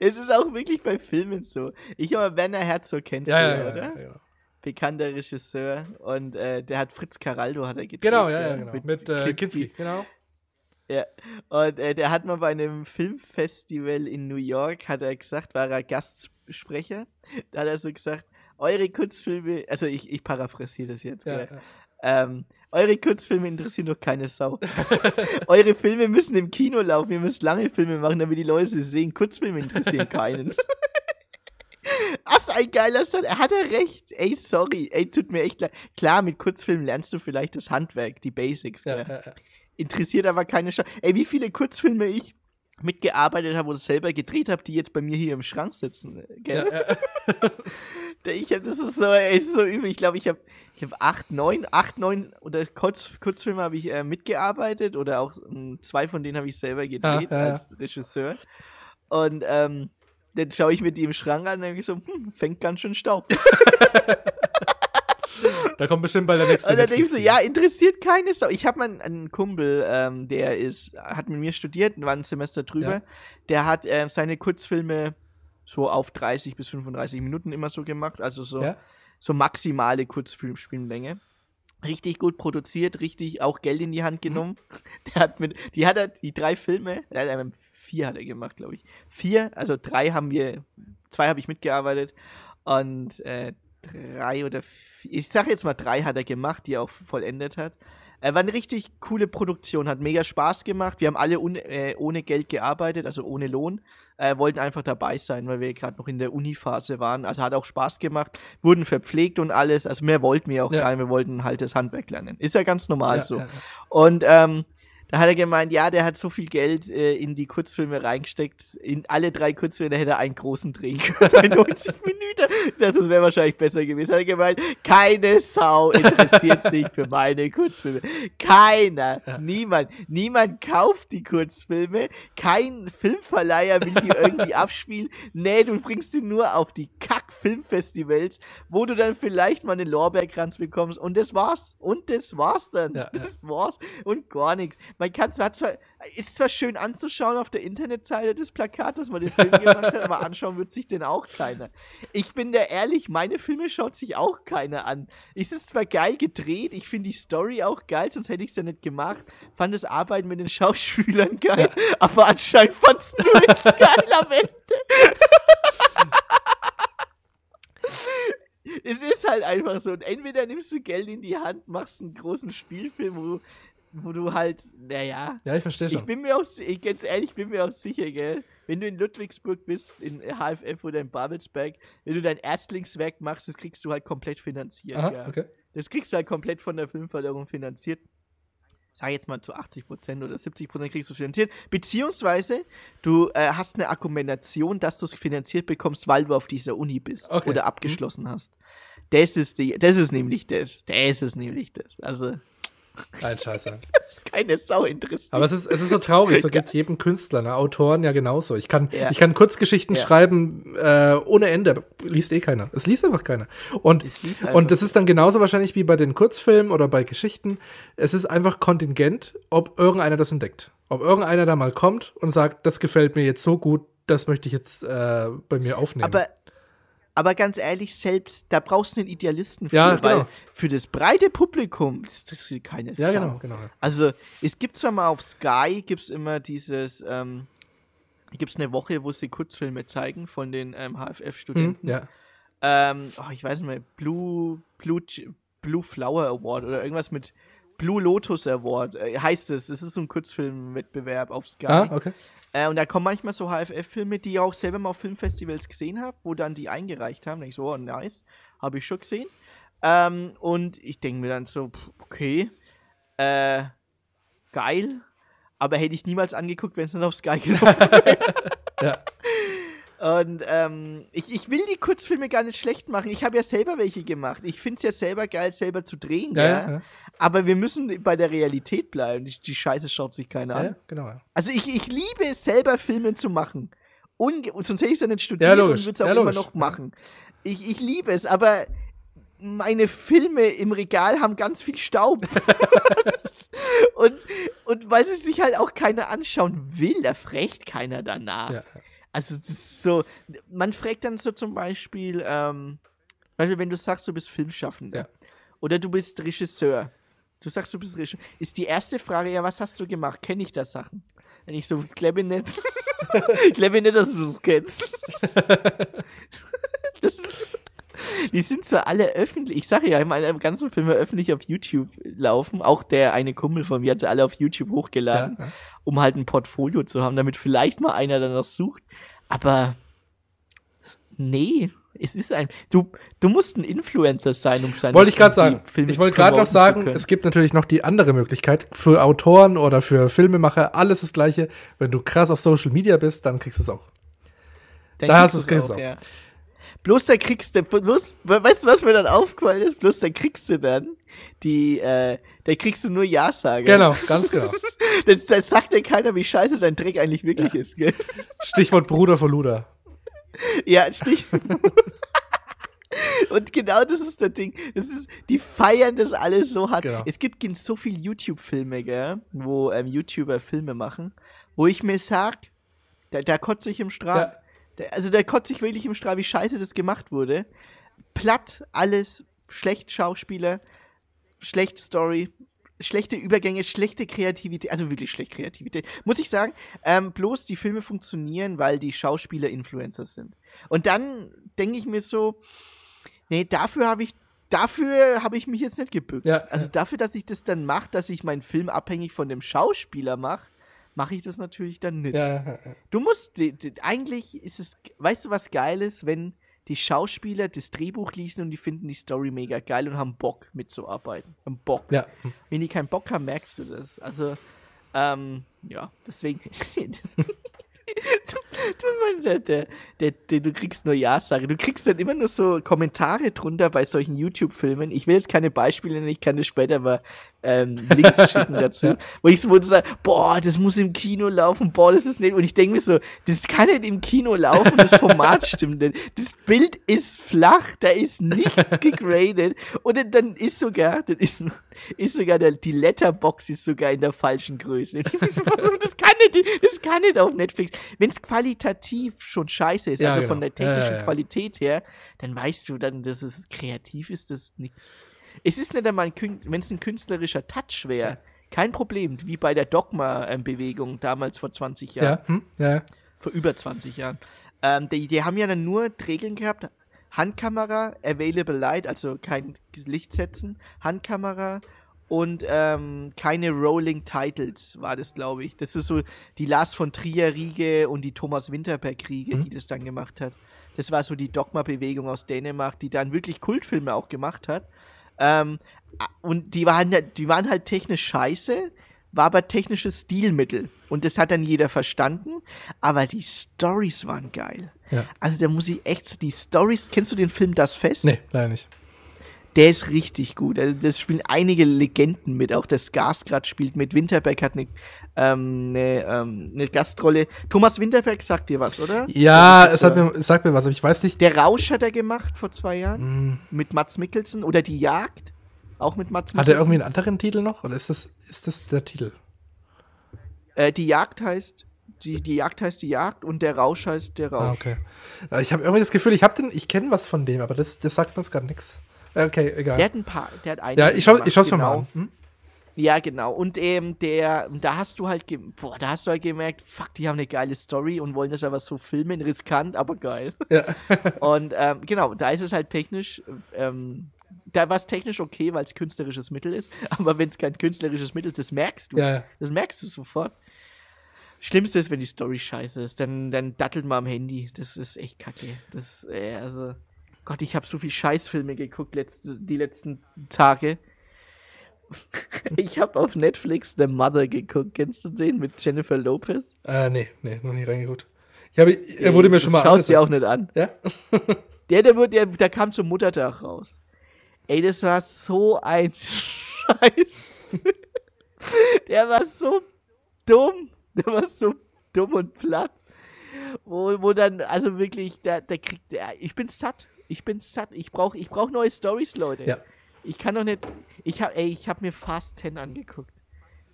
Es ist auch wirklich bei Filmen so. Ich aber Werner Herzog kennst ja, du, ja, ja, oder? ja, ja. Bekannter Regisseur und äh, der hat Fritz Caraldo hat er gedreht. Genau, ja, ja, genau. Mit, äh, Kinski, genau. Ja, und äh, der hat mal bei einem Filmfestival in New York, hat er gesagt, war er Gastsprecher, da hat er so gesagt, eure Kurzfilme, also ich, ich paraphrasiere das jetzt, Ja, ja. Ähm, eure Kurzfilme interessieren doch keine Sau. eure Filme müssen im Kino laufen, ihr müsst lange Filme machen, damit die Leute sie sehen. Kurzfilme interessieren keinen. Was ein geiler Satz. Er hat er recht. Ey, sorry. Ey, tut mir echt leid. Klar, mit Kurzfilmen lernst du vielleicht das Handwerk, die Basics. Ja, ja, ja. interessiert aber keine Schau. Ey, wie viele Kurzfilme ich mitgearbeitet habe oder selber gedreht habe, die jetzt bei mir hier im Schrank sitzen. Gell? Ja, ja. Ich hab, das ist so, ey, ist so übel. Ich glaube, ich habe ich hab acht, neun, acht, neun oder Kurz, Kurzfilme habe ich äh, mitgearbeitet oder auch ähm, zwei von denen habe ich selber gedreht Ja, ja, ja. als Regisseur. Und ähm, dann schaue ich mir die im Schrank an und denke ich so, hm, fängt ganz schön Staub. Da kommt bestimmt bei der nächsten. Und dann denke ich so, ja, interessiert keine Sau. Ich habe mal einen, Kumpel, ähm, der ist, hat mit mir studiert, war ein Semester drüber. Ja. Der hat äh, seine Kurzfilme so auf 30 bis 35 Minuten immer so gemacht, also so, Ja? so maximale Kurzfilmlänge. Richtig gut produziert, richtig auch Geld in die Mhm. Hand genommen. Der hat mit, die hat er, die drei Filme, er hat, ähm, vier hat er gemacht, glaube ich. Vier, also drei haben wir, zwei habe ich mitgearbeitet und äh, drei oder vier, ich sag jetzt mal drei hat er gemacht, die er auch vollendet hat. Äh, war eine richtig coole Produktion, hat mega Spaß gemacht. Wir haben alle äh, ohne Geld gearbeitet, also ohne Lohn. Äh, wollten einfach dabei sein, weil wir gerade noch in der Uni-Phase waren. Also hat auch Spaß gemacht, wurden verpflegt und alles. Also mehr wollten wir auch ja. gar nicht. Wir wollten halt das Handwerk lernen. Ist ja ganz normal ja, so. Ja, und ähm, da hat er gemeint, ja, der hat so viel Geld äh, in die Kurzfilme reingesteckt. In alle drei Kurzfilme hätte er einen großen drehen können. 90 Minuten. Das wäre wahrscheinlich besser gewesen. Hat er gemeint, keine Sau interessiert sich für meine Kurzfilme. Keiner. Ja. Niemand. Niemand kauft die Kurzfilme. Kein Filmverleiher will die irgendwie abspielen. Nee, du bringst sie nur auf die Kack-Filmfestivals, wo du dann vielleicht mal einen Lorbeerkranz bekommst. Und das war's. Und das war's dann. Ja, das ja. war's. Und gar nichts man kann zwar, zwar, ist zwar schön anzuschauen auf der Internetseite des Plakats, dass man den Film gemacht hat, aber anschauen wird sich den auch keiner. Ich bin da ehrlich, meine Filme schaut sich auch keiner an. Es ist zwar geil gedreht, ich finde die Story auch geil, sonst hätte ich es ja nicht gemacht. Fand das Arbeiten mit den Schauspielern geil, ja. aber anscheinend fand es nur ich geil am Ende. es ist halt einfach so. Und entweder nimmst du Geld in die Hand, machst einen großen Spielfilm, wo wo du halt, naja. Ja, ich verstehe schon. Ich bin mir auch, ich, ganz ehrlich, ich bin mir auch sicher, gell. Wenn du in Ludwigsburg bist, in HFF oder in Babelsberg, wenn du dein Erstlingswerk machst, das kriegst du halt komplett finanziert, Aha, ja. Okay. Das kriegst du halt komplett von der Filmförderung finanziert. Sag jetzt mal zu 80% oder 70% kriegst du finanziert. Beziehungsweise du äh, hast eine Argumentation, dass du es finanziert bekommst, weil du auf dieser Uni bist okay. oder abgeschlossen mhm. hast. Das ist, die, das ist nämlich das. Das ist nämlich das. Also, Nein, scheiße. Das ist keine Sau interessiert. Aber es ist, es ist so traurig, so geht es jedem Künstler, ne? Autoren ja genauso. Ich kann, ja. ich kann Kurzgeschichten ja. schreiben äh, ohne Ende, liest eh keiner. Es liest einfach keiner. Und, und das ist dann genauso wahrscheinlich wie bei den Kurzfilmen oder bei Geschichten. Es ist einfach kontingent, ob irgendeiner das entdeckt. Ob irgendeiner da mal kommt und sagt, das gefällt mir jetzt so gut, das möchte ich jetzt äh, bei mir aufnehmen. Aber aber ganz ehrlich, selbst da brauchst du einen Idealisten für, ja, genau. weil für das breite Publikum ist das keine Ja, Sau. genau, genau. Also es gibt zwar mal auf Sky gibt's immer dieses, ähm, gibt's eine Woche, wo sie Kurzfilme zeigen von den ähm, HFF-Studenten. Hm, ja. Ähm, oh, ich weiß nicht mehr, Blue, Blue, Blue Flower Award oder irgendwas mit Blue Lotus Award äh, heißt es. Es ist so ein Kurzfilmwettbewerb auf Sky. Ah, okay. Äh, und da kommen manchmal so HFF-Filme, die ich auch selber mal auf Filmfestivals gesehen habe, wo dann die eingereicht haben. Da ich so, oh, nice, habe ich schon gesehen. Ähm, und ich denke mir dann so, okay, äh, geil. Aber hätte ich niemals angeguckt, wenn es dann auf Sky gelaufen wäre. ja. Und ähm, ich, ich will die Kurzfilme gar nicht schlecht machen. Ich habe ja selber welche gemacht. Ich finde es ja selber geil, selber zu drehen. Ja, ja. ja, Aber wir müssen bei der Realität bleiben. Die, die Scheiße schaut sich keiner an. genau. Also ich, ich liebe es selber, Filme zu machen. Unge sonst hätte ich es ja nicht studiert und würde es auch immer noch machen. Ich, ich liebe es, aber meine Filme im Regal haben ganz viel Staub. und, und weil sie sich halt auch keiner anschauen will, da fragt keiner danach. Ja. Also das ist so, man fragt dann so zum Beispiel, ähm, Beispiel, wenn du sagst, du bist Filmschaffender ja. oder du bist Regisseur. Du sagst, du bist Regisseur. Ist die erste Frage, ja, was hast du gemacht? Kenne ich da Sachen? Wenn ich so, glaube nicht. ich glaube nicht, dass du das kennst. die sind zwar alle öffentlich, ich sage ja, meine ganzen Filme öffentlich auf YouTube laufen. Auch der eine Kumpel von mir hat sie alle auf YouTube hochgeladen, ja, ja. um halt ein Portfolio zu haben, damit vielleicht mal einer danach sucht. Aber nee, es ist ein. Du, du musst ein Influencer sein, um seine Wollte ich gerade sagen. Filme ich wollte gerade noch sagen, es gibt natürlich noch die andere Möglichkeit. Für Autoren oder für Filmemacher alles das Gleiche. Wenn du krass auf Social Media bist, dann kriegst du es auch. Dann da hast du es kriegst auch. auch. Ja. Bloß da kriegst du, bloß, weißt du, was mir dann aufgefallen ist? Bloß da kriegst du dann die, äh, da kriegst du nur Ja-Sage. Genau, ganz genau. das, das sagt dir keiner, wie scheiße dein Dreck eigentlich wirklich ja. ist, gell? Stichwort Bruder von Luda. Ja, Stichwort. Und genau das ist der Ding. Das ist, die feiern das alles so hart. Genau. Es gibt so viele YouTube-Filme, gell, wo ähm, YouTuber Filme machen, wo ich mir sag, da, da kotze ich im Strahl. Ja. Also da kotze ich wirklich im Strahl, wie scheiße das gemacht wurde. Platt, alles, schlecht Schauspieler, schlechte Story, schlechte Übergänge, schlechte Kreativität, also wirklich schlechte Kreativität. Muss ich sagen, ähm, bloß die Filme funktionieren, weil die Schauspieler Influencer sind. Und dann denke ich mir so, nee, dafür habe ich dafür habe ich mich jetzt nicht gebückt. Ja, also ja. dafür, dass ich das dann mache, dass ich meinen Film abhängig von dem Schauspieler mache, mache ich das natürlich dann nicht. Ja. Du musst, eigentlich ist es, weißt du, was geil ist, wenn die Schauspieler das Drehbuch lesen und die finden die Story mega geil und haben Bock mitzuarbeiten. Haben Bock. ja. Wenn die keinen Bock haben, merkst du das. Also, ähm, ja, deswegen. du, der, der, der, du kriegst nur Ja-Sache. Du kriegst dann immer nur so Kommentare drunter bei solchen YouTube-Filmen. Ich will jetzt keine Beispiele nennen, ich kann dir später mal ähm, Links schicken dazu. Wo ich so sagst, boah, das muss im Kino laufen, boah, das ist nicht. Und ich denke mir so, das kann nicht im Kino laufen, das Format stimmt nicht. Das Bild ist flach, da ist nichts gegradet. Und dann, dann ist sogar, das ist, ist sogar der, die Letterbox ist sogar in der falschen Größe. Das kann nicht, das kann nicht auf Netflix. Wenn es qualitativ schon scheiße ist, Ja, also genau. von der technischen Ja, ja. Qualität her, dann weißt du dann, dass es kreativ ist, das nix. Es ist nicht einmal, wenn es ein künstlerischer Touch wäre, kein Problem, wie bei der Dogma-Bewegung damals vor 20 Jahren Ja, hm? ja. vor über 20 Jahren. Ähm, die, die haben ja dann nur Regeln gehabt. Handkamera, Available Light, also kein Licht setzen, Handkamera und ähm, keine Rolling Titles war das, glaube ich. Das ist so die Lars von Trier Riege und die Thomas Winterberg Riege, Mhm. die das dann gemacht hat. Das war so die Dogma-Bewegung aus Dänemark, die dann wirklich Kultfilme auch gemacht hat. Ähm, und die waren, die waren halt technisch scheiße, war aber technisches Stilmittel. Und das hat dann jeder verstanden. Aber die Stories waren geil. Ja. Also da muss ich echt, die Stories, kennst du den Film Das Fest? Nee, leider nicht. Der ist richtig gut. Also das spielen einige Legenden mit. Auch der Skarsgård spielt mit. Winterberg hat eine, ähm, eine, ähm, eine Gastrolle. Thomas Winterberg sagt dir was, oder? Ja, es hat mir, es sagt mir was, aber ich weiß nicht. Der Rausch hat er gemacht vor zwei Jahren. Hm, Mit Mats Mikkelsen. Oder Die Jagd. Auch mit Mats Mikkelsen. hat er irgendwie einen anderen Titel noch? Oder ist das, ist das der Titel? Äh, die Jagd heißt. Die, die Jagd heißt die Jagd und der Rausch heißt der Rausch. Ah, okay. Äh, Ich habe irgendwie das Gefühl, ich habe den, ich kenne was von dem, aber das, das sagt jetzt gerade nichts. Okay, egal. Der hat ein paar, der hat einige ja, ich schau, gemacht, ich schau's mir genau. mal. Hm? Ja, genau. Und ähm, der, da hast du halt, boah, da hast du halt gemerkt, fuck, die haben eine geile Story und wollen das aber so filmen, riskant, aber geil. Ja. Und ähm, genau, da ist es halt technisch, ähm, da war es technisch okay, weil es künstlerisches Mittel ist, aber wenn es kein künstlerisches Mittel ist, das merkst du. ja, ja. Das merkst du sofort. Schlimmste ist, wenn die Story scheiße ist, dann, dann dattelt man am Handy. Das ist echt kacke. Das, äh, also, Gott, ich habe so viel Scheißfilme geguckt letzte, die letzten Tage. Ich habe auf Netflix The Mother geguckt. Kennst du den mit Jennifer Lopez? Äh, nee, nee, noch nie reingeguckt. Ich habe, er wurde mir schon mal Schaust dir auch nicht an. Ja? Der, der, wurde- der, der kam zum Muttertag raus. Ey, das war so ein Scheiß. Der war so dumm. Der war so dumm und platt. Wo, wo dann, also wirklich, der, der kriegt, der, ich bin satt. Ich bin satt. Ich brauche ich brauch neue Stories, Leute. Ja. Ich kann doch nicht, ich hab, ey, ich hab mir Fast 10 angeguckt.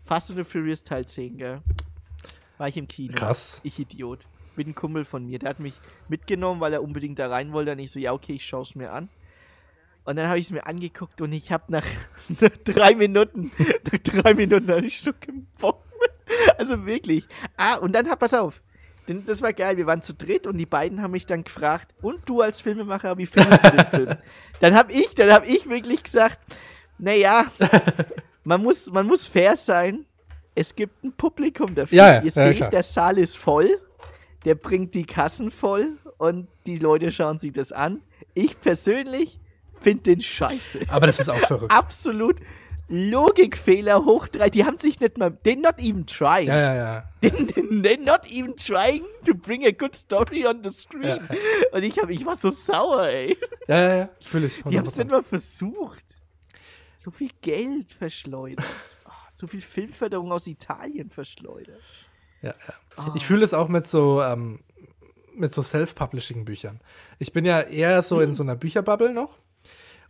Fast and the Furious Teil 10, gell. War ich im Kino. Krass. Ich Idiot. Mit einem Kumpel von mir. Der hat mich mitgenommen, weil er unbedingt da rein wollte. Und ich so, ja, okay, ich schaue es mir an. Und dann habe ich es mir angeguckt und ich habe nach, nach drei Minuten, nach drei Minuten hatte ich schon mehr. Also wirklich. Ah, und dann, hab, pass auf. Das war geil. Wir waren zu dritt und die beiden haben mich dann gefragt, und du als Filmemacher, wie findest du den Film? Dann habe ich, dann habe ich wirklich gesagt, naja, man muss, man muss fair sein. Es gibt ein Publikum dafür. Ja, ja, Ihr seht, klar. der Saal ist voll. Der bringt die Kassen voll und die Leute schauen sich das an. Ich persönlich finde den scheiße. Aber das ist auch verrückt. Absolut Logikfehler hoch drei. Die haben sich nicht mal. They're not even trying. Ja, ja, ja. They're not even trying to bring a good story on the screen. Ja. Und ich, hab, ich war so sauer, ey. Ja, ja, ja. Fühl ich. Die haben es 100%. nicht mal versucht. So viel Geld verschleudert. Oh, so viel Filmförderung aus Italien verschleudert. Ja, ja. Ah. Ich fühle es auch mit so, ähm, mit so Self-Publishing-Büchern. Ich bin ja eher so Hm. in so einer Bücherbubble noch.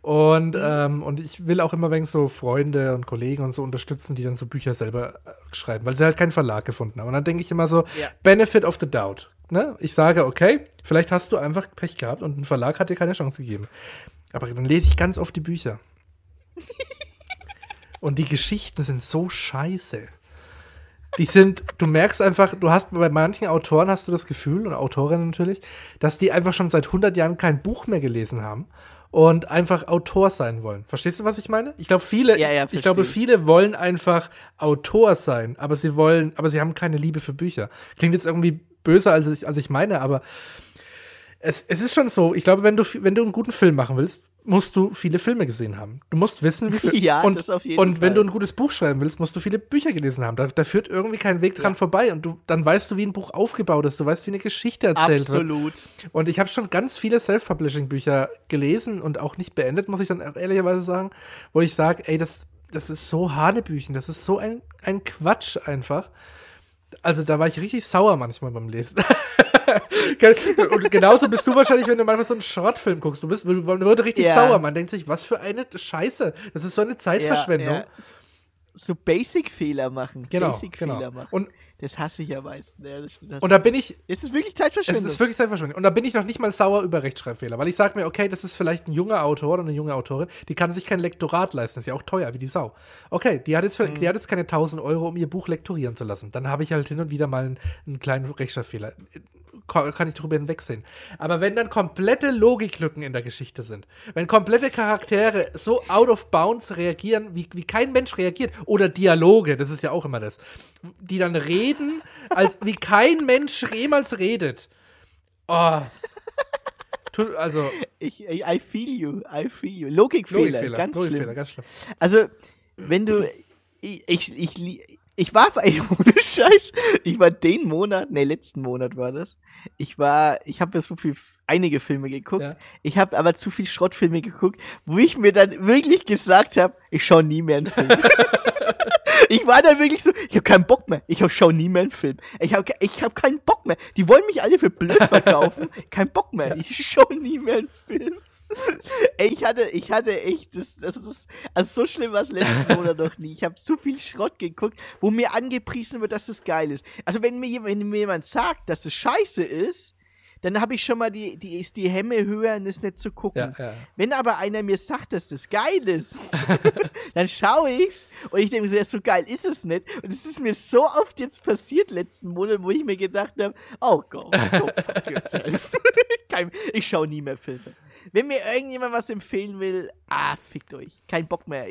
Und, ähm, und ich will auch immer wegen so Freunde und Kollegen und so unterstützen, die dann so Bücher selber äh, schreiben, weil sie halt keinen Verlag gefunden haben. Und dann denke ich immer so, Ja. Benefit of the Doubt. Ne? Ich sage, okay, vielleicht hast du einfach Pech gehabt und ein Verlag hat dir keine Chance gegeben. Aber dann lese ich ganz oft die Bücher. und die Geschichten sind so scheiße. Die sind, du merkst einfach, du hast bei manchen Autoren hast du das Gefühl, und Autorinnen natürlich, dass die einfach schon seit 100 Jahren kein Buch mehr gelesen haben und einfach Autor sein wollen. Verstehst du, was ich meine? Ich glaube, viele, Ja, ja, ich glaube, viele wollen einfach Autor sein, aber sie wollen, aber sie haben keine Liebe für Bücher. Klingt jetzt irgendwie böser, als ich, als ich meine, aber es, es ist schon so, ich glaube, wenn du, wenn du einen guten Film machen willst, musst du viele Filme gesehen haben. Du musst wissen, wie viel. Ja, und, das auf jeden Und wenn Fall. du ein gutes Buch schreiben willst, musst du viele Bücher gelesen haben. Da, da führt irgendwie kein Weg dran Ja. vorbei. Und du, dann weißt du, wie ein Buch aufgebaut ist. Du weißt, wie eine Geschichte erzählt wird. Absolut. Und ich habe schon ganz viele Self-Publishing-Bücher gelesen und auch nicht beendet, muss ich dann auch ehrlicherweise sagen, wo ich sage, ey, das, das ist so Hanebüchen, das ist so ein, ein Quatsch einfach. Also da war ich richtig sauer manchmal beim Lesen. und genauso bist du wahrscheinlich, wenn du manchmal so einen Schrottfilm guckst. Du bist, du, man wird richtig Ja. sauer. Man denkt sich, was für eine Scheiße. Das ist so eine Zeitverschwendung. Ja, ja. So Basic-Fehler machen. Genau, Basic-Fehler genau. machen. Und, das hasse ich. Ja, das, das, und da bin ich, es ist wirklich Es Zeitverschwendung. ist wirklich Zeitverschwendung. Und da bin ich noch nicht mal sauer über Rechtschreibfehler, weil ich sage mir, okay, das ist vielleicht ein junger Autor oder eine junge Autorin, die kann sich kein Lektorat leisten, ist ja auch teuer, wie die Sau. Okay, die hat jetzt, Mhm. die hat jetzt keine 1000 Euro, um ihr Buch lektorieren zu lassen. Dann habe ich halt hin und wieder mal einen, einen kleinen Rechtschreibfehler. Ka- Kann ich drüber hinwegsehen. Aber wenn dann komplette Logiklücken in der Geschichte sind, wenn komplette Charaktere so out of bounds reagieren, wie, wie kein Mensch reagiert, oder Dialoge, das ist ja auch immer das, die dann reden, als wie kein Mensch jemals redet. Oh. Tu- Also, ich, I feel you, I feel you. Logikfehler, Logikfehler, ganz Logikfehler, schlimm. ganz schlimm. Also, wenn du. Ich, ich, ich, war, ey, ohne Scheiß, ich war den Monat, ne, letzten Monat war das. Ich war, ich habe ja so viel, einige Filme geguckt. Ja. Ich habe aber zu viel Schrottfilme geguckt, wo ich mir dann wirklich gesagt habe, ich schaue nie mehr einen Film. ich war dann wirklich so, ich habe keinen Bock mehr. Ich schaue nie mehr einen Film. Ich habe ich hab keinen Bock mehr. Die wollen mich alle für blöd verkaufen. Kein Bock mehr. Ich schaue nie mehr einen Film. Ey, ich hatte, ich hatte echt, das, das, das, also so schlimm war es letzten Monat noch nie. Ich habe zu viel Schrott geguckt, wo mir angepriesen wird, dass das geil ist. Also wenn mir, wenn mir jemand sagt, dass es scheiße ist, dann habe ich schon mal die, die, ist die Hemme höher, das nicht zu gucken. Ja, ja. Wenn aber einer mir sagt, dass das geil ist, dann schaue ich's und ich denke mir so, geil ist es nicht. Und es ist mir so oft jetzt passiert letzten Monat, wo ich mir gedacht habe, oh go, go fuck yourself. Kein, ich schaue nie mehr Filme. Wenn mir irgendjemand was empfehlen will, ah, fickt euch. Kein Bock mehr.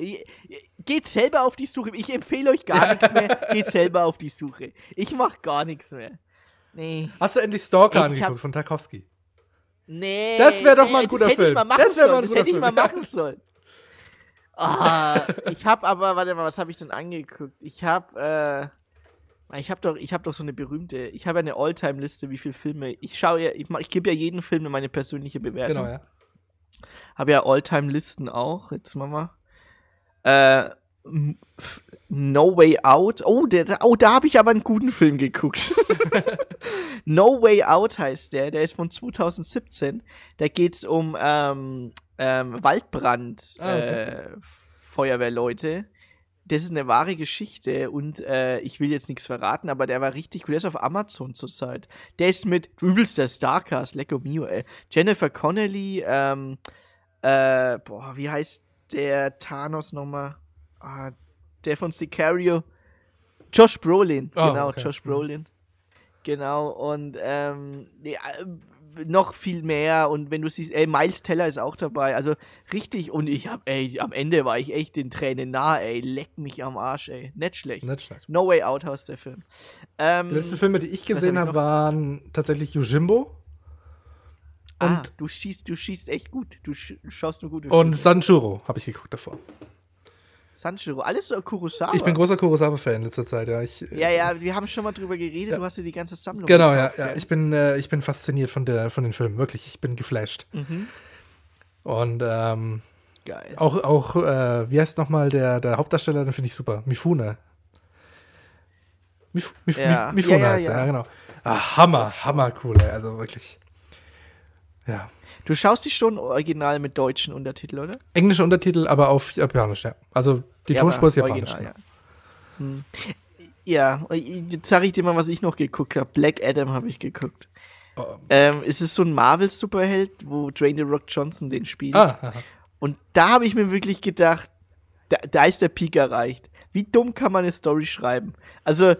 Geht selber auf die Suche. Ich empfehle euch gar nichts mehr. Geht selber auf die Suche. Ich mach gar nichts mehr. Nee. Hast du endlich Stalker hab- angeguckt von Tarkovsky? Nee. Das wär doch mal ein guter das Film. Das mal ein hätte ich mal machen sollen. Ah, ich habe aber, warte mal, was habe ich denn angeguckt? Ich habe, äh, ich habe doch, ich habe doch so eine berühmte, ich habe eine Alltime-Liste, wie viele Filme. Ich schaue ja, ich, ich gebe ja jeden Film meine persönliche Bewertung. Genau, ja. Habe ja Alltime-Listen auch. Jetzt machen wir. Äh, No Way Out. Oh, der, oh da habe ich aber einen guten Film geguckt. no Way Out heißt der. Der ist von 2017. Da geht es um ähm, ähm, Waldbrand, Ah, okay. äh, Feuerwehrleute. Das ist eine wahre Geschichte und äh, ich will jetzt nichts verraten, aber der war richtig cool. Der ist auf Amazon zurzeit. Der ist mit du übelst der Starcast, Lecco Mio, ey. Jennifer Connelly, ähm, äh, boah, wie heißt der Thanos nochmal? Ah, der von Sicario. Josh Brolin, Ah, genau, okay. Josh Brolin. Genau, und ähm, ja, noch viel mehr. Und wenn du siehst, ey, Miles Teller ist auch dabei. Also richtig, und ich hab, ey, am Ende war ich echt den Tränen nah, ey. Leck mich am Arsch, ey. Nicht schlecht. Nicht schlecht. No Way Out heißt der Film. Ähm, Die letzten Filme, die ich gesehen hab habe, waren tatsächlich Yojimbo ah, und- du schießt, du schießt echt gut. Du sch schaust nur gute und Sanjuro habe ich geguckt davor. Sanjiro, alles so Kurosawa. Ich bin großer Kurosawa-Fan in letzter Zeit, ja. Ich, äh, Ja, ja, wir haben schon mal drüber geredet. Ja. Du hast dir die ganze Sammlung Genau, ja, gekauft, ja. gell? Ich bin, äh, ich bin fasziniert von, der, von den Filmen, wirklich. Ich bin geflasht. Mhm. Und ähm, Geil. auch, auch äh, wie heißt nochmal der, der Hauptdarsteller, den finde ich super. Mifune. Mif, Mif, Ja. Mif, Mifune Ja, ja, heißt er, ja. ja, genau. Ah, Hammer, hammer cool, ey. Also wirklich. Ja. Du schaust dich schon original mit deutschen Untertiteln, oder? Englische Untertitel, aber auf Japanisch, ja. Also die Ja, Tonspur ist Japanisch. original, genau. ja. Hm. Ja, jetzt sage ich dir mal, was ich noch geguckt habe. Black Adam habe ich geguckt. Oh, Ähm, es ist so ein Marvel-Superheld, wo Dwayne The Rock Johnson den spielt. ah. Und da habe ich mir wirklich gedacht, da, da ist der Peak erreicht. Wie dumm kann man eine Story schreiben? Also,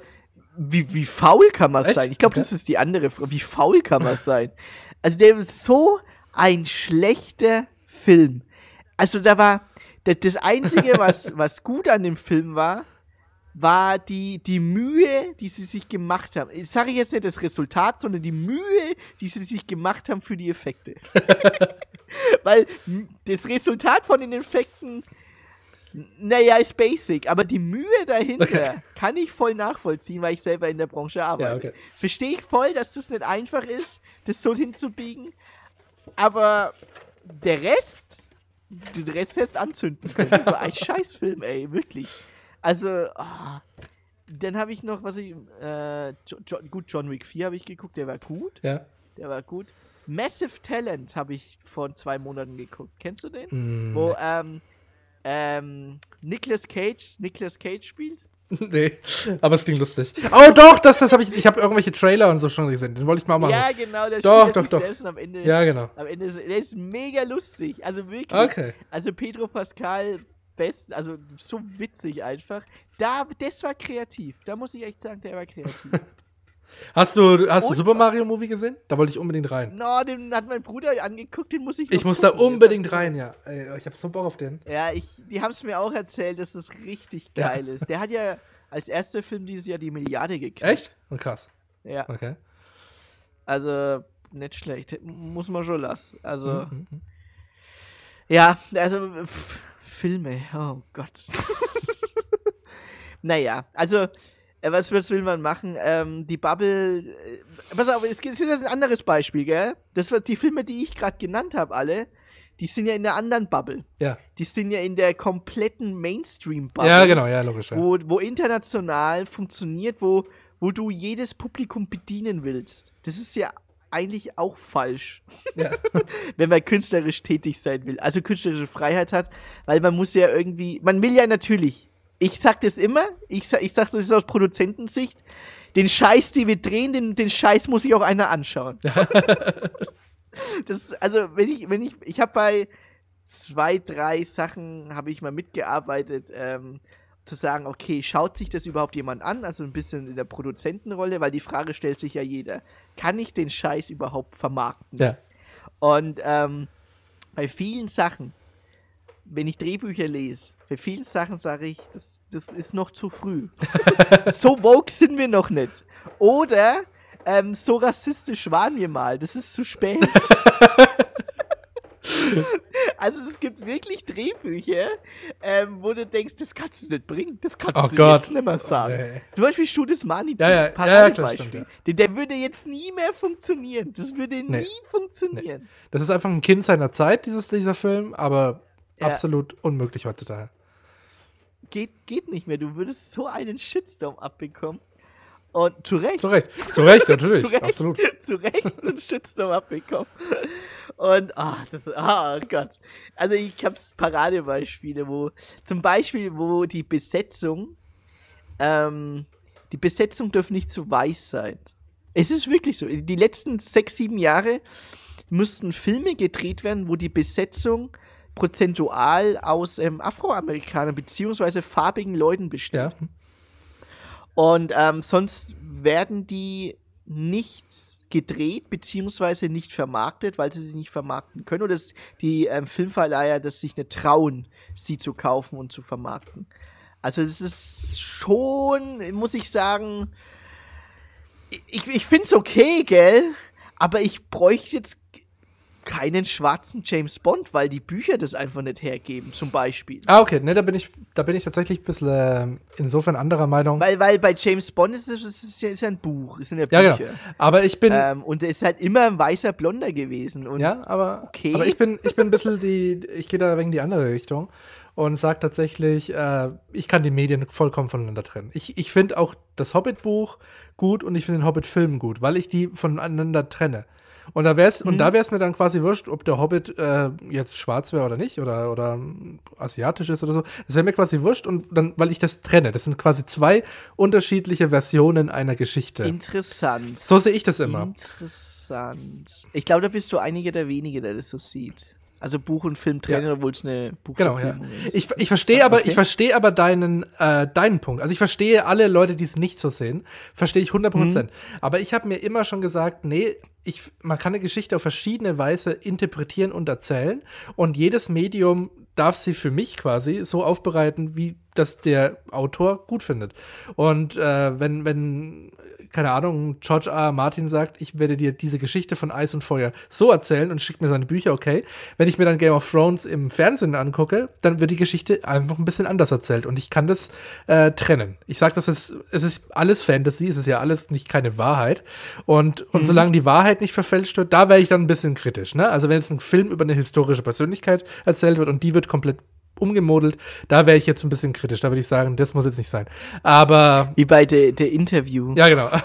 wie, wie faul kann man sein? Ich glaube, Okay. das ist die andere Frage. Wie faul kann man sein? Also, der ist so ein schlechter Film. Also da war das, Einzige, was, was gut an dem Film war, war die, die Mühe, die sie sich gemacht haben. Ich sage jetzt nicht das Resultat, sondern die Mühe, die sie sich gemacht haben für die Effekte. Weil das Resultat von den Effekten, naja, ist basic, aber die Mühe dahinter Okay. kann ich voll nachvollziehen, weil ich selber in der Branche arbeite. Ja, okay. Verstehe ich voll, dass das nicht einfach ist, das so hinzubiegen, aber der Rest, den Rest hättest anzünden können. Das war ein Scheißfilm, ey, wirklich. Also, ah. dann habe ich noch, was ich, äh, jo jo gut, John Wick 4 habe ich geguckt, der war gut, Ja. der war gut. Massive Talent habe ich vor zwei Monaten geguckt. Kennst du den? Mm, Wo, ähm, ähm, Nicolas Cage, Nicolas Cage spielt? nee, aber es klingt lustig. Oh doch, das, das habe ich, ich habe irgendwelche Trailer und so schon gesehen. Den wollte ich mal machen. Ja, genau, der Doch, spielt doch, sich doch. selbst und am Ende, Ja, genau. am Ende, ist, der ist mega lustig, also wirklich. Okay. Also Pedro Pascal, best, also so witzig einfach. Da, das war kreativ. Da muss ich echt sagen, der war kreativ. Hast du, hast du Und- Super Mario Movie gesehen? Da wollte ich unbedingt rein. no, den hat mein Bruder angeguckt, den muss ich. Ich muss da gucken. Jetzt unbedingt rein, ja. Ich habe so Bock auf den. Ja, ich, die haben es mir auch erzählt, dass das richtig Ja. geil ist. Der hat ja als erster Film dieses Jahr die Milliarde gekriegt. Echt? Oh, krass. Ja, Okay. also nicht schlecht. Muss man schon lassen. Also, Mhm, mhm. ja, also Filme, oh Gott. naja, also, was, was will man machen? Ähm, die Bubble, äh, pass auf, es gibt jetzt ein anderes Beispiel, gell? Das war die Filme, die ich gerade genannt habe, alle, die sind ja in der anderen Bubble. Ja. Die sind ja in der kompletten Mainstream-Bubble. ja, genau, ja, logisch. Ja. wo, wo international funktioniert, wo, wo du jedes Publikum bedienen willst. Das ist ja eigentlich auch falsch, Ja. wenn man künstlerisch tätig sein will, also künstlerische Freiheit hat, weil man muss ja irgendwie, man will ja natürlich, ich sag das immer, ich sag, ich sag das ist aus Produzentensicht, den Scheiß, die wir drehen, den, den Scheiß muss sich auch einer anschauen. das, also, wenn ich, wenn ich, ich habe bei zwei, drei Sachen habe ich mal mitgearbeitet, ähm, zu sagen, okay, schaut sich das überhaupt jemand an? Also ein bisschen in der Produzentenrolle, weil die Frage stellt sich ja jeder. Kann ich den Scheiß überhaupt vermarkten? ja. Und ähm, bei vielen Sachen, wenn ich Drehbücher lese, bei vielen Sachen sage ich, das, das ist noch zu früh. so woke sind wir noch nicht. Oder ähm, so rassistisch waren wir mal. Das ist zu spät. also es gibt wirklich Drehbücher, ähm, wo du denkst, das kannst du nicht bringen. Das kannst Oh du Gott. jetzt nicht mehr sagen. Nee. Zum Beispiel Schudes Mani. Ja, ja, ja, ja. Der, der würde jetzt nie mehr funktionieren. Das würde Nee. nie funktionieren. Das ist einfach ein Kind seiner Zeit, dieses, dieser Film, aber absolut unmöglich heutzutage. Geht, geht nicht mehr. Du würdest so einen Shitstorm abbekommen. Und zu Recht. Zu Recht. Zu Recht, natürlich. Zu Recht. Absolut. zu Recht so einen Shitstorm abbekommen. Und, ah, das, ah, Gott. Also, ich hab's Paradebeispiele, wo, zum Beispiel, wo die Besetzung, ähm, die Besetzung darf nicht zu weiß sein. Es ist wirklich so. Die letzten sechs, sieben Jahre mussten Filme gedreht werden, wo die Besetzung prozentual aus ähm, Afroamerikanern beziehungsweise farbigen Leuten besteht. Ja. Und ähm, sonst werden die nicht gedreht beziehungsweise nicht vermarktet, weil sie sie nicht vermarkten können oder die ähm, Filmverleiher das sich nicht trauen, sie zu kaufen und zu vermarkten. Also es ist schon, muss ich sagen, ich, ich finde es okay, gell? Aber ich bräuchte jetzt keinen schwarzen James Bond, weil die Bücher das einfach nicht hergeben, zum Beispiel. Ah, okay. Ne, da bin ich, da bin ich tatsächlich ein bisschen äh, insofern anderer Meinung. Weil, weil bei James Bond ist es ist, ist, ja, ist ja ein Buch, es sind ja ja, Bücher. genau. Aber ich bin, Ähm, und er ist halt immer ein weißer Blonder gewesen. Und ja, aber, okay. aber ich bin, ich bin ein bisschen die, ich gehe da wegen die andere Richtung und sage tatsächlich, äh, ich kann die Medien vollkommen voneinander trennen. Ich, ich finde auch das Hobbit-Buch gut und ich finde den Hobbit-Film gut, weil ich die voneinander trenne. Und da wär's, und Mhm. da wäre es mir dann quasi wurscht, ob der Hobbit äh, jetzt schwarz wäre oder nicht, oder, oder asiatisch ist oder so. Das wäre mir quasi wurscht, und dann, weil ich das trenne. Das sind quasi zwei unterschiedliche Versionen einer Geschichte. interessant. so sehe ich das immer. Interessant. Ich glaube, da bist du einige der wenigen, der das so sieht. Also Buch und Film trennen, Ja. obwohl es eine Genau, ja. Buchverfilmung ist. Ich, ich verstehe aber, Okay. ich verstehe aber deinen, äh, deinen Punkt. Also ich verstehe alle Leute, die es nicht so sehen, verstehe ich 100 Prozent. Aber ich habe mir immer schon gesagt, nee, ich, man kann eine Geschichte auf verschiedene Weise interpretieren und erzählen. Und jedes Medium darf sie für mich quasi so aufbereiten, wie das der Autor gut findet. Und äh, wenn, wenn, keine Ahnung, George R. R. Martin sagt, ich werde dir diese Geschichte von Eis und Feuer so erzählen und schickt mir seine Bücher, okay. Wenn ich mir dann Game of Thrones im Fernsehen angucke, dann wird die Geschichte einfach ein bisschen anders erzählt und ich kann das äh, trennen. Ich sage, das ist, es ist alles Fantasy, es ist ja alles nicht keine Wahrheit. Und, und solange die Wahrheit nicht verfälscht wird, da wäre ich dann ein bisschen kritisch. Ne? Also wenn jetzt ein Film über eine historische Persönlichkeit erzählt wird und die wird komplett umgemodelt, da wäre ich jetzt ein bisschen kritisch. Da würde ich sagen, das muss jetzt nicht sein. Aber Wie bei der, der Interview. ja, genau.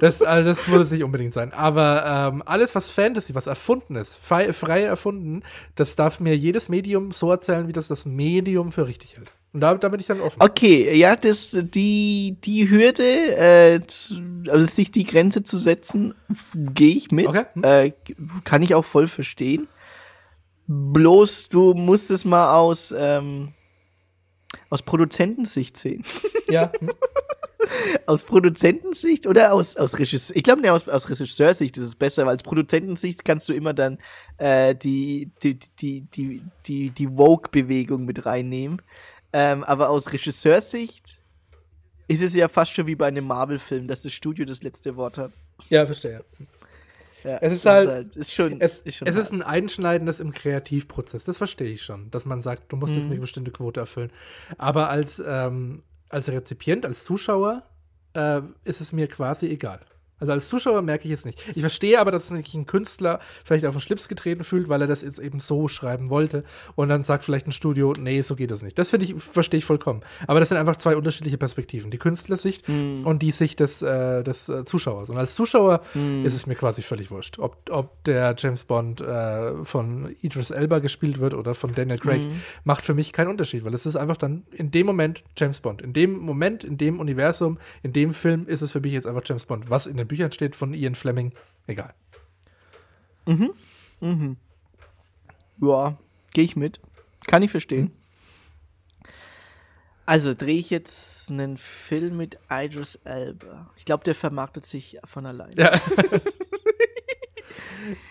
Das, also das muss es nicht unbedingt sein. Aber ähm, alles, was Fantasy, was erfunden ist, frei, frei erfunden, das darf mir jedes Medium so erzählen, wie das das Medium für richtig hält. Und da, da bin ich dann offen. Okay, ja, das, die, die Hürde, äh, also sich die Grenze zu setzen, gehe ich mit. Okay. Hm. Äh, kann ich auch voll verstehen. Bloß du musst es mal aus, ähm, aus Produzentensicht sehen. Ja. hm. aus Produzentensicht oder aus, aus Regisseur? Ich glaube, ne, aus, aus Regisseursicht ist es besser, weil als Produzentensicht kannst du immer dann äh, die, die, die, die, die, die Woke-Bewegung mit reinnehmen. Ähm, aber aus Regisseursicht ist es ja fast schon wie bei einem Marvel-Film, dass das Studio das letzte Wort hat. ja, verstehe. Ja, Es ist das halt- ist schon, Es, ist schon es ist ein Einschneidendes im Kreativprozess. Das verstehe ich schon, dass man sagt, du musst jetzt eine bestimmte Quote erfüllen. Aber als, ähm, als Rezipient, als Zuschauer, äh, ist es mir quasi egal. Also als Zuschauer merke ich es nicht. Ich verstehe aber, dass sich ein Künstler vielleicht auf den Schlips getreten fühlt, weil er das jetzt eben so schreiben wollte. Und dann sagt vielleicht ein Studio, nee, so geht das nicht. Das finde ich, verstehe ich vollkommen. Aber das sind einfach zwei unterschiedliche Perspektiven. Die Künstlersicht und die Sicht des, äh, des äh, Zuschauers. Und als Zuschauer ist es mir quasi völlig wurscht, ob, ob der James Bond äh, von Idris Elba gespielt wird oder von Daniel Craig. Macht für mich keinen Unterschied, weil es ist einfach dann in dem Moment James Bond. In dem Moment, in dem Universum, in dem Film ist es für mich jetzt einfach James Bond. Was in den Büchern steht von Ian Fleming, egal. Ja, gehe ich mit. Kann ich verstehen. Also drehe ich jetzt einen Film mit Idris Elba. Ich glaube, der vermarktet sich von allein. Ja.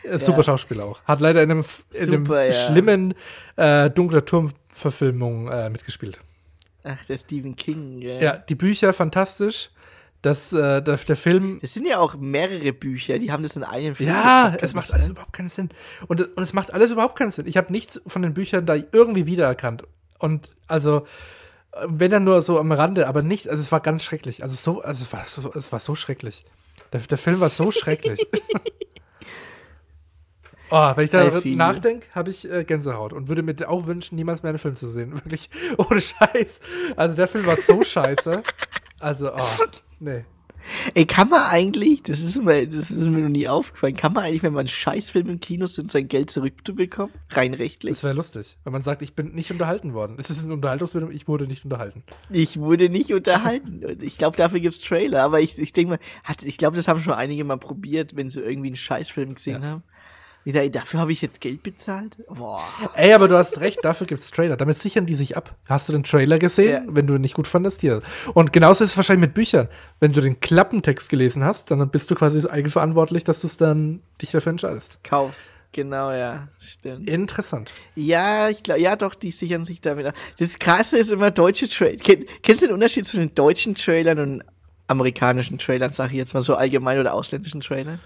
Äh, Super Schauspieler auch. Hat leider in einem, in einem Super, ja. schlimmen äh, Dunkler Turm-Verfilmung äh, mitgespielt. Ach, der Stephen King. Gell? Ja, die Bücher fantastisch. Das, äh, der, der Film Es sind ja auch mehrere Bücher, die haben das in einem Film. Ja, es macht alles überhaupt keinen Sinn. Und, und es macht alles überhaupt keinen Sinn. Ich habe nichts von den Büchern da irgendwie wiedererkannt. Und also, wenn dann nur so am Rande, aber nicht, also es war ganz schrecklich. Also so, also es war so, es war so schrecklich. Der, der Film war so schrecklich. Oh, wenn ich darüber nachdenke, habe ich äh, Gänsehaut und würde mir auch wünschen, niemals mehr einen Film zu sehen. Wirklich, ohne Scheiß. Also der Film war so scheiße. Also, oh, nee. Ey, kann man eigentlich, das ist, mir, das ist mir noch nie aufgefallen, kann man eigentlich, wenn man einen Scheißfilm im Kino sind, sein Geld zurückbekommen? Rein rechtlich. Das wäre lustig, wenn man sagt, ich bin nicht unterhalten worden. Es ist ein Unterhaltungsfilm, ich wurde nicht unterhalten. Ich wurde nicht unterhalten. Und ich glaube, dafür gibt's Trailer. Aber ich, ich denke mal, hat, ich glaube, das haben schon einige mal probiert, wenn sie irgendwie einen Scheißfilm gesehen Ja. haben. Dafür habe ich jetzt Geld bezahlt? Boah. Ey, aber du hast recht, dafür gibt's Trailer. Damit sichern die sich ab. Hast du den Trailer gesehen, Ja. wenn du ihn nicht gut fandest? Hier. Und genauso ist es wahrscheinlich mit Büchern. Wenn du den Klappentext gelesen hast, dann bist du quasi eigenverantwortlich, dass du es dann dich dafür entscheidest. Kaufst. Genau, ja. Stimmt. Interessant. Ja, ich glaube, ja doch, die sichern sich damit ab. Das Krasse ist immer deutsche Trailer. Kenn, kennst du den Unterschied zwischen deutschen Trailern und amerikanischen Trailern, sag ich jetzt mal so allgemein, oder ausländischen Trailern?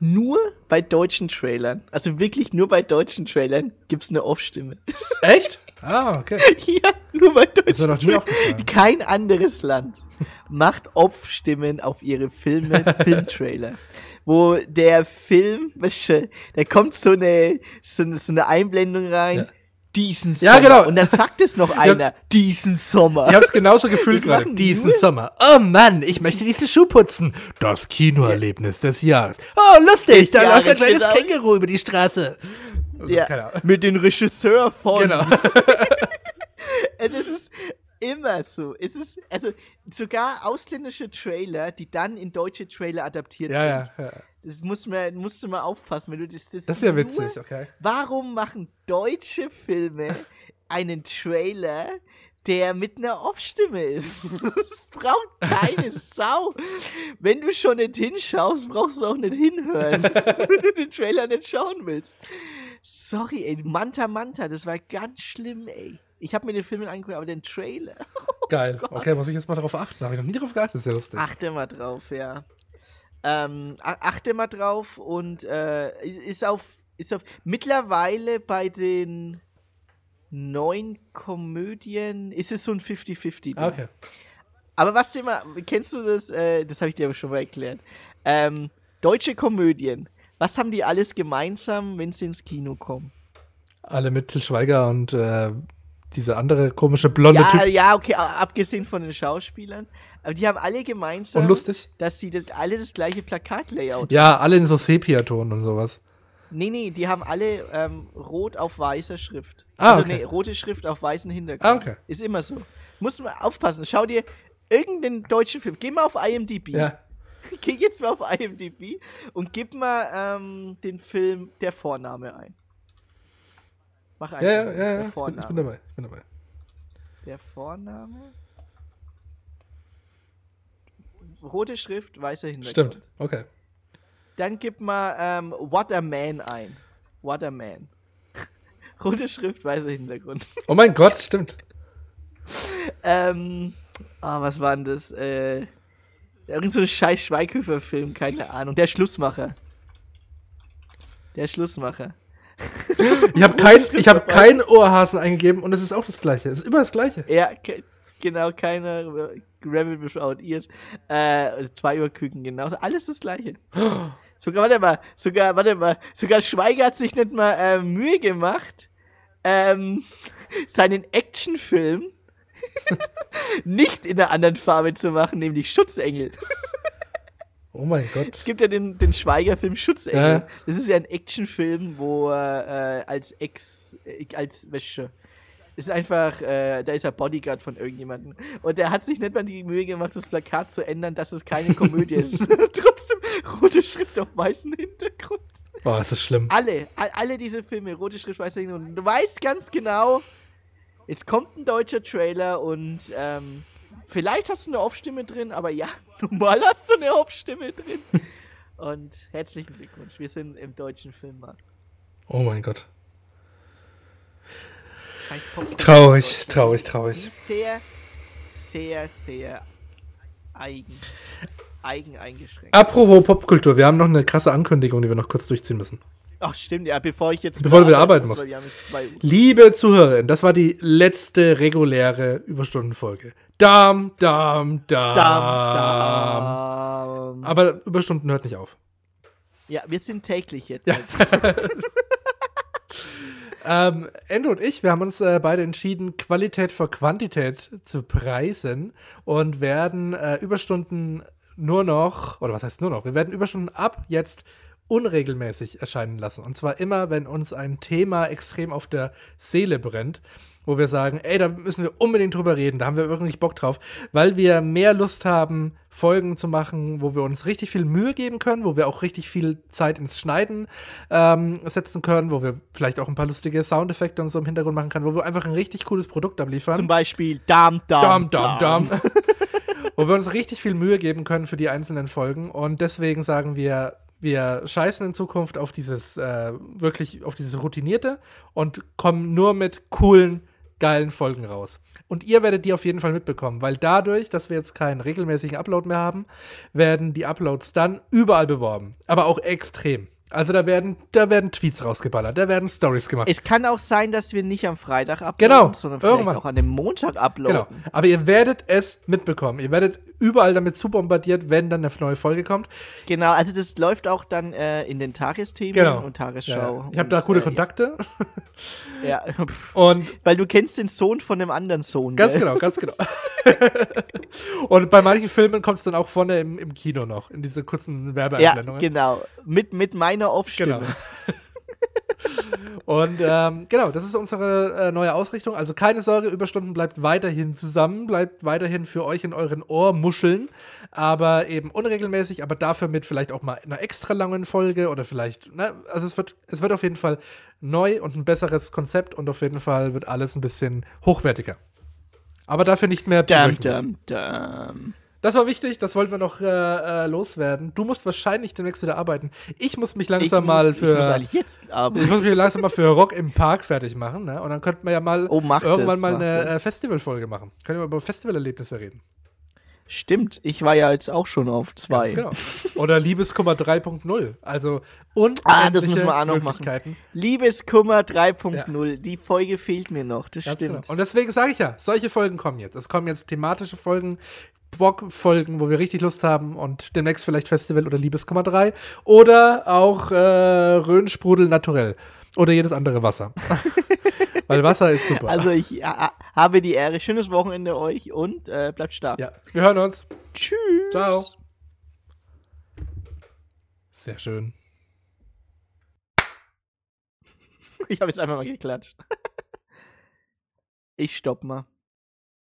Nur bei deutschen Trailern, also wirklich nur bei deutschen Trailern, gibt's eine Off-Stimme. Echt? Ah, okay. ja, nur bei deutschen nie Trailern. Kein anderes Land macht Off-Stimmen auf ihre Filme, Filmtrailer. Wo der Film, weißt du, da kommt so eine, so eine, so eine Einblendung rein. Ja. Diesen Ja, Sommer. genau. Und dann sagt es noch einer, diesen Sommer. Ich hab's genauso gefühlt Das gerade. Diesen nur- Sommer. Oh Mann, ich möchte diesen Schuh putzen. Das Kinoerlebnis des Jahres. Oh, lustig, da läuft ein kleines genau. Känguru über die Straße. Also, ja, mit dem Regisseur von. Genau. Das ist immer so. Es ist, also, sogar ausländische Trailer, die dann in deutsche Trailer adaptiert Ja, sind. ja, ja. Das muss man, musst du mal aufpassen, wenn du das. Das, Das ist ja witzig, okay. Warum machen deutsche Filme einen Trailer, der mit einer Off-Stimme ist? Das braucht keine Sau. Wenn du schon nicht hinschaust, brauchst du auch nicht hinhören, wenn du den Trailer nicht schauen willst. Sorry, ey, Manta Manta, das war ganz schlimm, ey. Ich habe mir den Film angeguckt, aber den Trailer. Geil. Okay, muss ich jetzt mal darauf achten. Habe ich noch nie darauf geachtet, ist ja lustig. Achte mal drauf, ja. Ähm, achte mal drauf und äh, ist auf ist auf mittlerweile bei den neuen Komödien ist es so ein 50-50. Ah, okay. Aber was mal, kennst du das? Äh, das habe ich dir aber schon mal erklärt. Ähm, deutsche Komödien. Was haben die alles gemeinsam, wenn sie ins Kino kommen? Alle mit Til Schweiger und äh, diese andere komische blonde Ja, Typ. ja, okay, abgesehen von den Schauspielern. Aber die haben alle gemeinsam, Unlustig. dass sie das, alle das gleiche Plakatlayout Ja, alle in so Sepia-Ton und sowas. Nee, nee, die haben alle ähm, rot auf weißer Schrift. Ah, also okay. nee, rote Schrift auf weißen Hintergrund. Ah, okay. Ist immer so. Muss man aufpassen. Schau dir irgendeinen deutschen Film. Geh mal auf IMDb. Ja. Geh jetzt mal auf IMDb und gib mal ähm, den Film Der Vorname ein. Mach einfach Ja, ja, ja, ja. Der Ich bin, Vorname. ich bin dabei. Ich bin dabei. Der Vorname. Rote Schrift, weißer Hintergrund. Stimmt. Okay. Dann gib mal ähm, What a Man ein. What a Man. Rote Schrift, weißer Hintergrund. Oh mein Gott, stimmt. ähm, ah, was war denn das? Äh, irgend so ein scheiß Schweighöfer-Film, keine Ahnung. Der Schlussmacher. Der Schlussmacher. Ich habe kein, ich hab kein Ohrhasen eingegeben und es ist auch das gleiche. Es ist immer das gleiche. Ja, ke genau, keine Rabbit without ears. Äh, zwei Uhr Küken, genauso. Alles das gleiche. Sogar, warte mal, sogar, warte mal, sogar Schweiger hat sich nicht mal äh, Mühe gemacht, ähm, seinen Actionfilm nicht in einer anderen Farbe zu machen, nämlich Schutzengel. Oh mein Gott. Es gibt ja den, den Schweiger-Film Schutzengel. Ja. Das ist ja ein Actionfilm, wo er äh, als Ex, äh, als Wäsche. Ist einfach, äh, da ist er Bodyguard von irgendjemandem. Und der hat sich nicht mal die Mühe gemacht, das Plakat zu ändern, dass es keine Komödie ist. Trotzdem rote Schrift auf weißem Hintergrund. Boah, ist das schlimm. Alle, all, alle diese Filme, rote Schrift, weißer Hintergrund. Und du weißt ganz genau, jetzt kommt ein deutscher Trailer und ähm, vielleicht hast du eine Off-Stimme drin, aber ja, normal hast du eine Off-Stimme drin. Und herzlichen Glückwunsch, wir sind im deutschen Filmmarkt. Oh mein Gott. Traurig, traurig, traurig. Sehr, sehr, sehr eigen, eigen eingeschränkt. Apropos Popkultur, wir haben noch eine krasse Ankündigung, die wir noch kurz durchziehen müssen. Ach stimmt, ja, bevor ich jetzt Bevor du wieder arbeiten musst. Liebe Zuhörerinnen, das war die letzte reguläre Überstundenfolge. Dam, dam, dam. Dam, dam. Aber Überstunden hört nicht auf. Ja, wir sind täglich jetzt. Ja. Ähm, Endo und ich, wir haben uns äh, beide entschieden, Qualität vor Quantität zu preisen und werden äh, Überstunden nur noch, oder was heißt nur noch, wir werden Überstunden ab jetzt unregelmäßig erscheinen lassen. Und zwar immer, wenn uns ein Thema extrem auf der Seele brennt, wo wir sagen, ey, da müssen wir unbedingt drüber reden, da haben wir wirklich Bock drauf, weil wir mehr Lust haben, Folgen zu machen, wo wir uns richtig viel Mühe geben können, wo wir auch richtig viel Zeit ins Schneiden ähm, setzen können, wo wir vielleicht auch ein paar lustige Soundeffekte und so im Hintergrund machen können, wo wir einfach ein richtig cooles Produkt abliefern. Zum Beispiel Dam, Dam, Dam, dam, dam. Wo wir uns richtig viel Mühe geben können für die einzelnen Folgen. Und deswegen sagen wir, wir scheißen in Zukunft auf dieses, äh, wirklich auf dieses Routinierte und kommen nur mit coolen, geilen Folgen raus. Und ihr werdet die auf jeden Fall mitbekommen, weil dadurch, dass wir jetzt keinen regelmäßigen Upload mehr haben, werden die Uploads dann überall beworben. Aber auch extrem. Also da werden, da werden Tweets rausgeballert, da werden Stories gemacht. Es kann auch sein, dass wir nicht am Freitag uploaden, Genau, sondern vielleicht irgendwann. auch an dem Montag uploaden. Genau. Aber ihr werdet es mitbekommen. Ihr werdet überall damit zubombardiert, wenn dann eine neue Folge kommt. Genau, also das läuft auch dann äh, in den Tagesthemen Genau. und Tagesschau. Ja, ich habe da gute äh, Kontakte. Ja, pff, Und weil du kennst den Sohn von dem anderen Sohn. ganz gell? genau, ganz genau. und bei manchen Filmen kommt es dann auch vorne im, im Kino noch, in diese kurzen Ja, Werbeeinblendungen. genau. Mit, mit meiner Off-Stimme. Genau. Und ähm, genau, das ist unsere äh, neue Ausrichtung. Also keine Sorge, Überstunden bleibt weiterhin zusammen, bleibt weiterhin für euch in euren Ohrmuscheln, aber eben unregelmäßig, aber dafür mit vielleicht auch mal einer extra langen Folge oder vielleicht, ne, also es wird, es wird auf jeden Fall neu und ein besseres Konzept und auf jeden Fall wird alles ein bisschen hochwertiger. Aber dafür nicht mehr Dum, wöchentlich. dum, dum. Das war wichtig, das wollten wir noch äh, äh, loswerden. Du musst wahrscheinlich demnächst wieder arbeiten. Ich muss mich langsam ich mal muss, für. Ich muss eigentlich jetzt arbeiten. Ich muss mich langsam mal für Rock im Park fertig machen, ne? Und dann könnten wir ja mal Oh, irgendwann das, mal eine das. äh, Festivalfolge machen. Können wir über Festivalerlebnisse reden. Stimmt, ich war ja jetzt auch schon auf zwei. Ganz genau. Oder Liebeskummer 3.0. Also unendliche Ah, das müssen wir auch noch machen. Liebeskummer 3.0. Die Folge fehlt mir noch, das Ganz stimmt. genau. Und deswegen sage ich ja, solche Folgen kommen jetzt. Es kommen jetzt thematische Folgen, Bock-Folgen, wo wir richtig Lust haben und demnächst vielleicht Festival oder Liebeskummer 3 oder auch äh, Rhönsprudel naturell oder jedes andere Wasser. Weil Wasser ist super. Also ich äh, habe die Ehre. Schönes Wochenende euch und äh, bleibt stark. ja, wir hören uns. Tschüss. Ciao. Sehr schön. Ich habe jetzt einfach mal geklatscht. Ich stopp mal.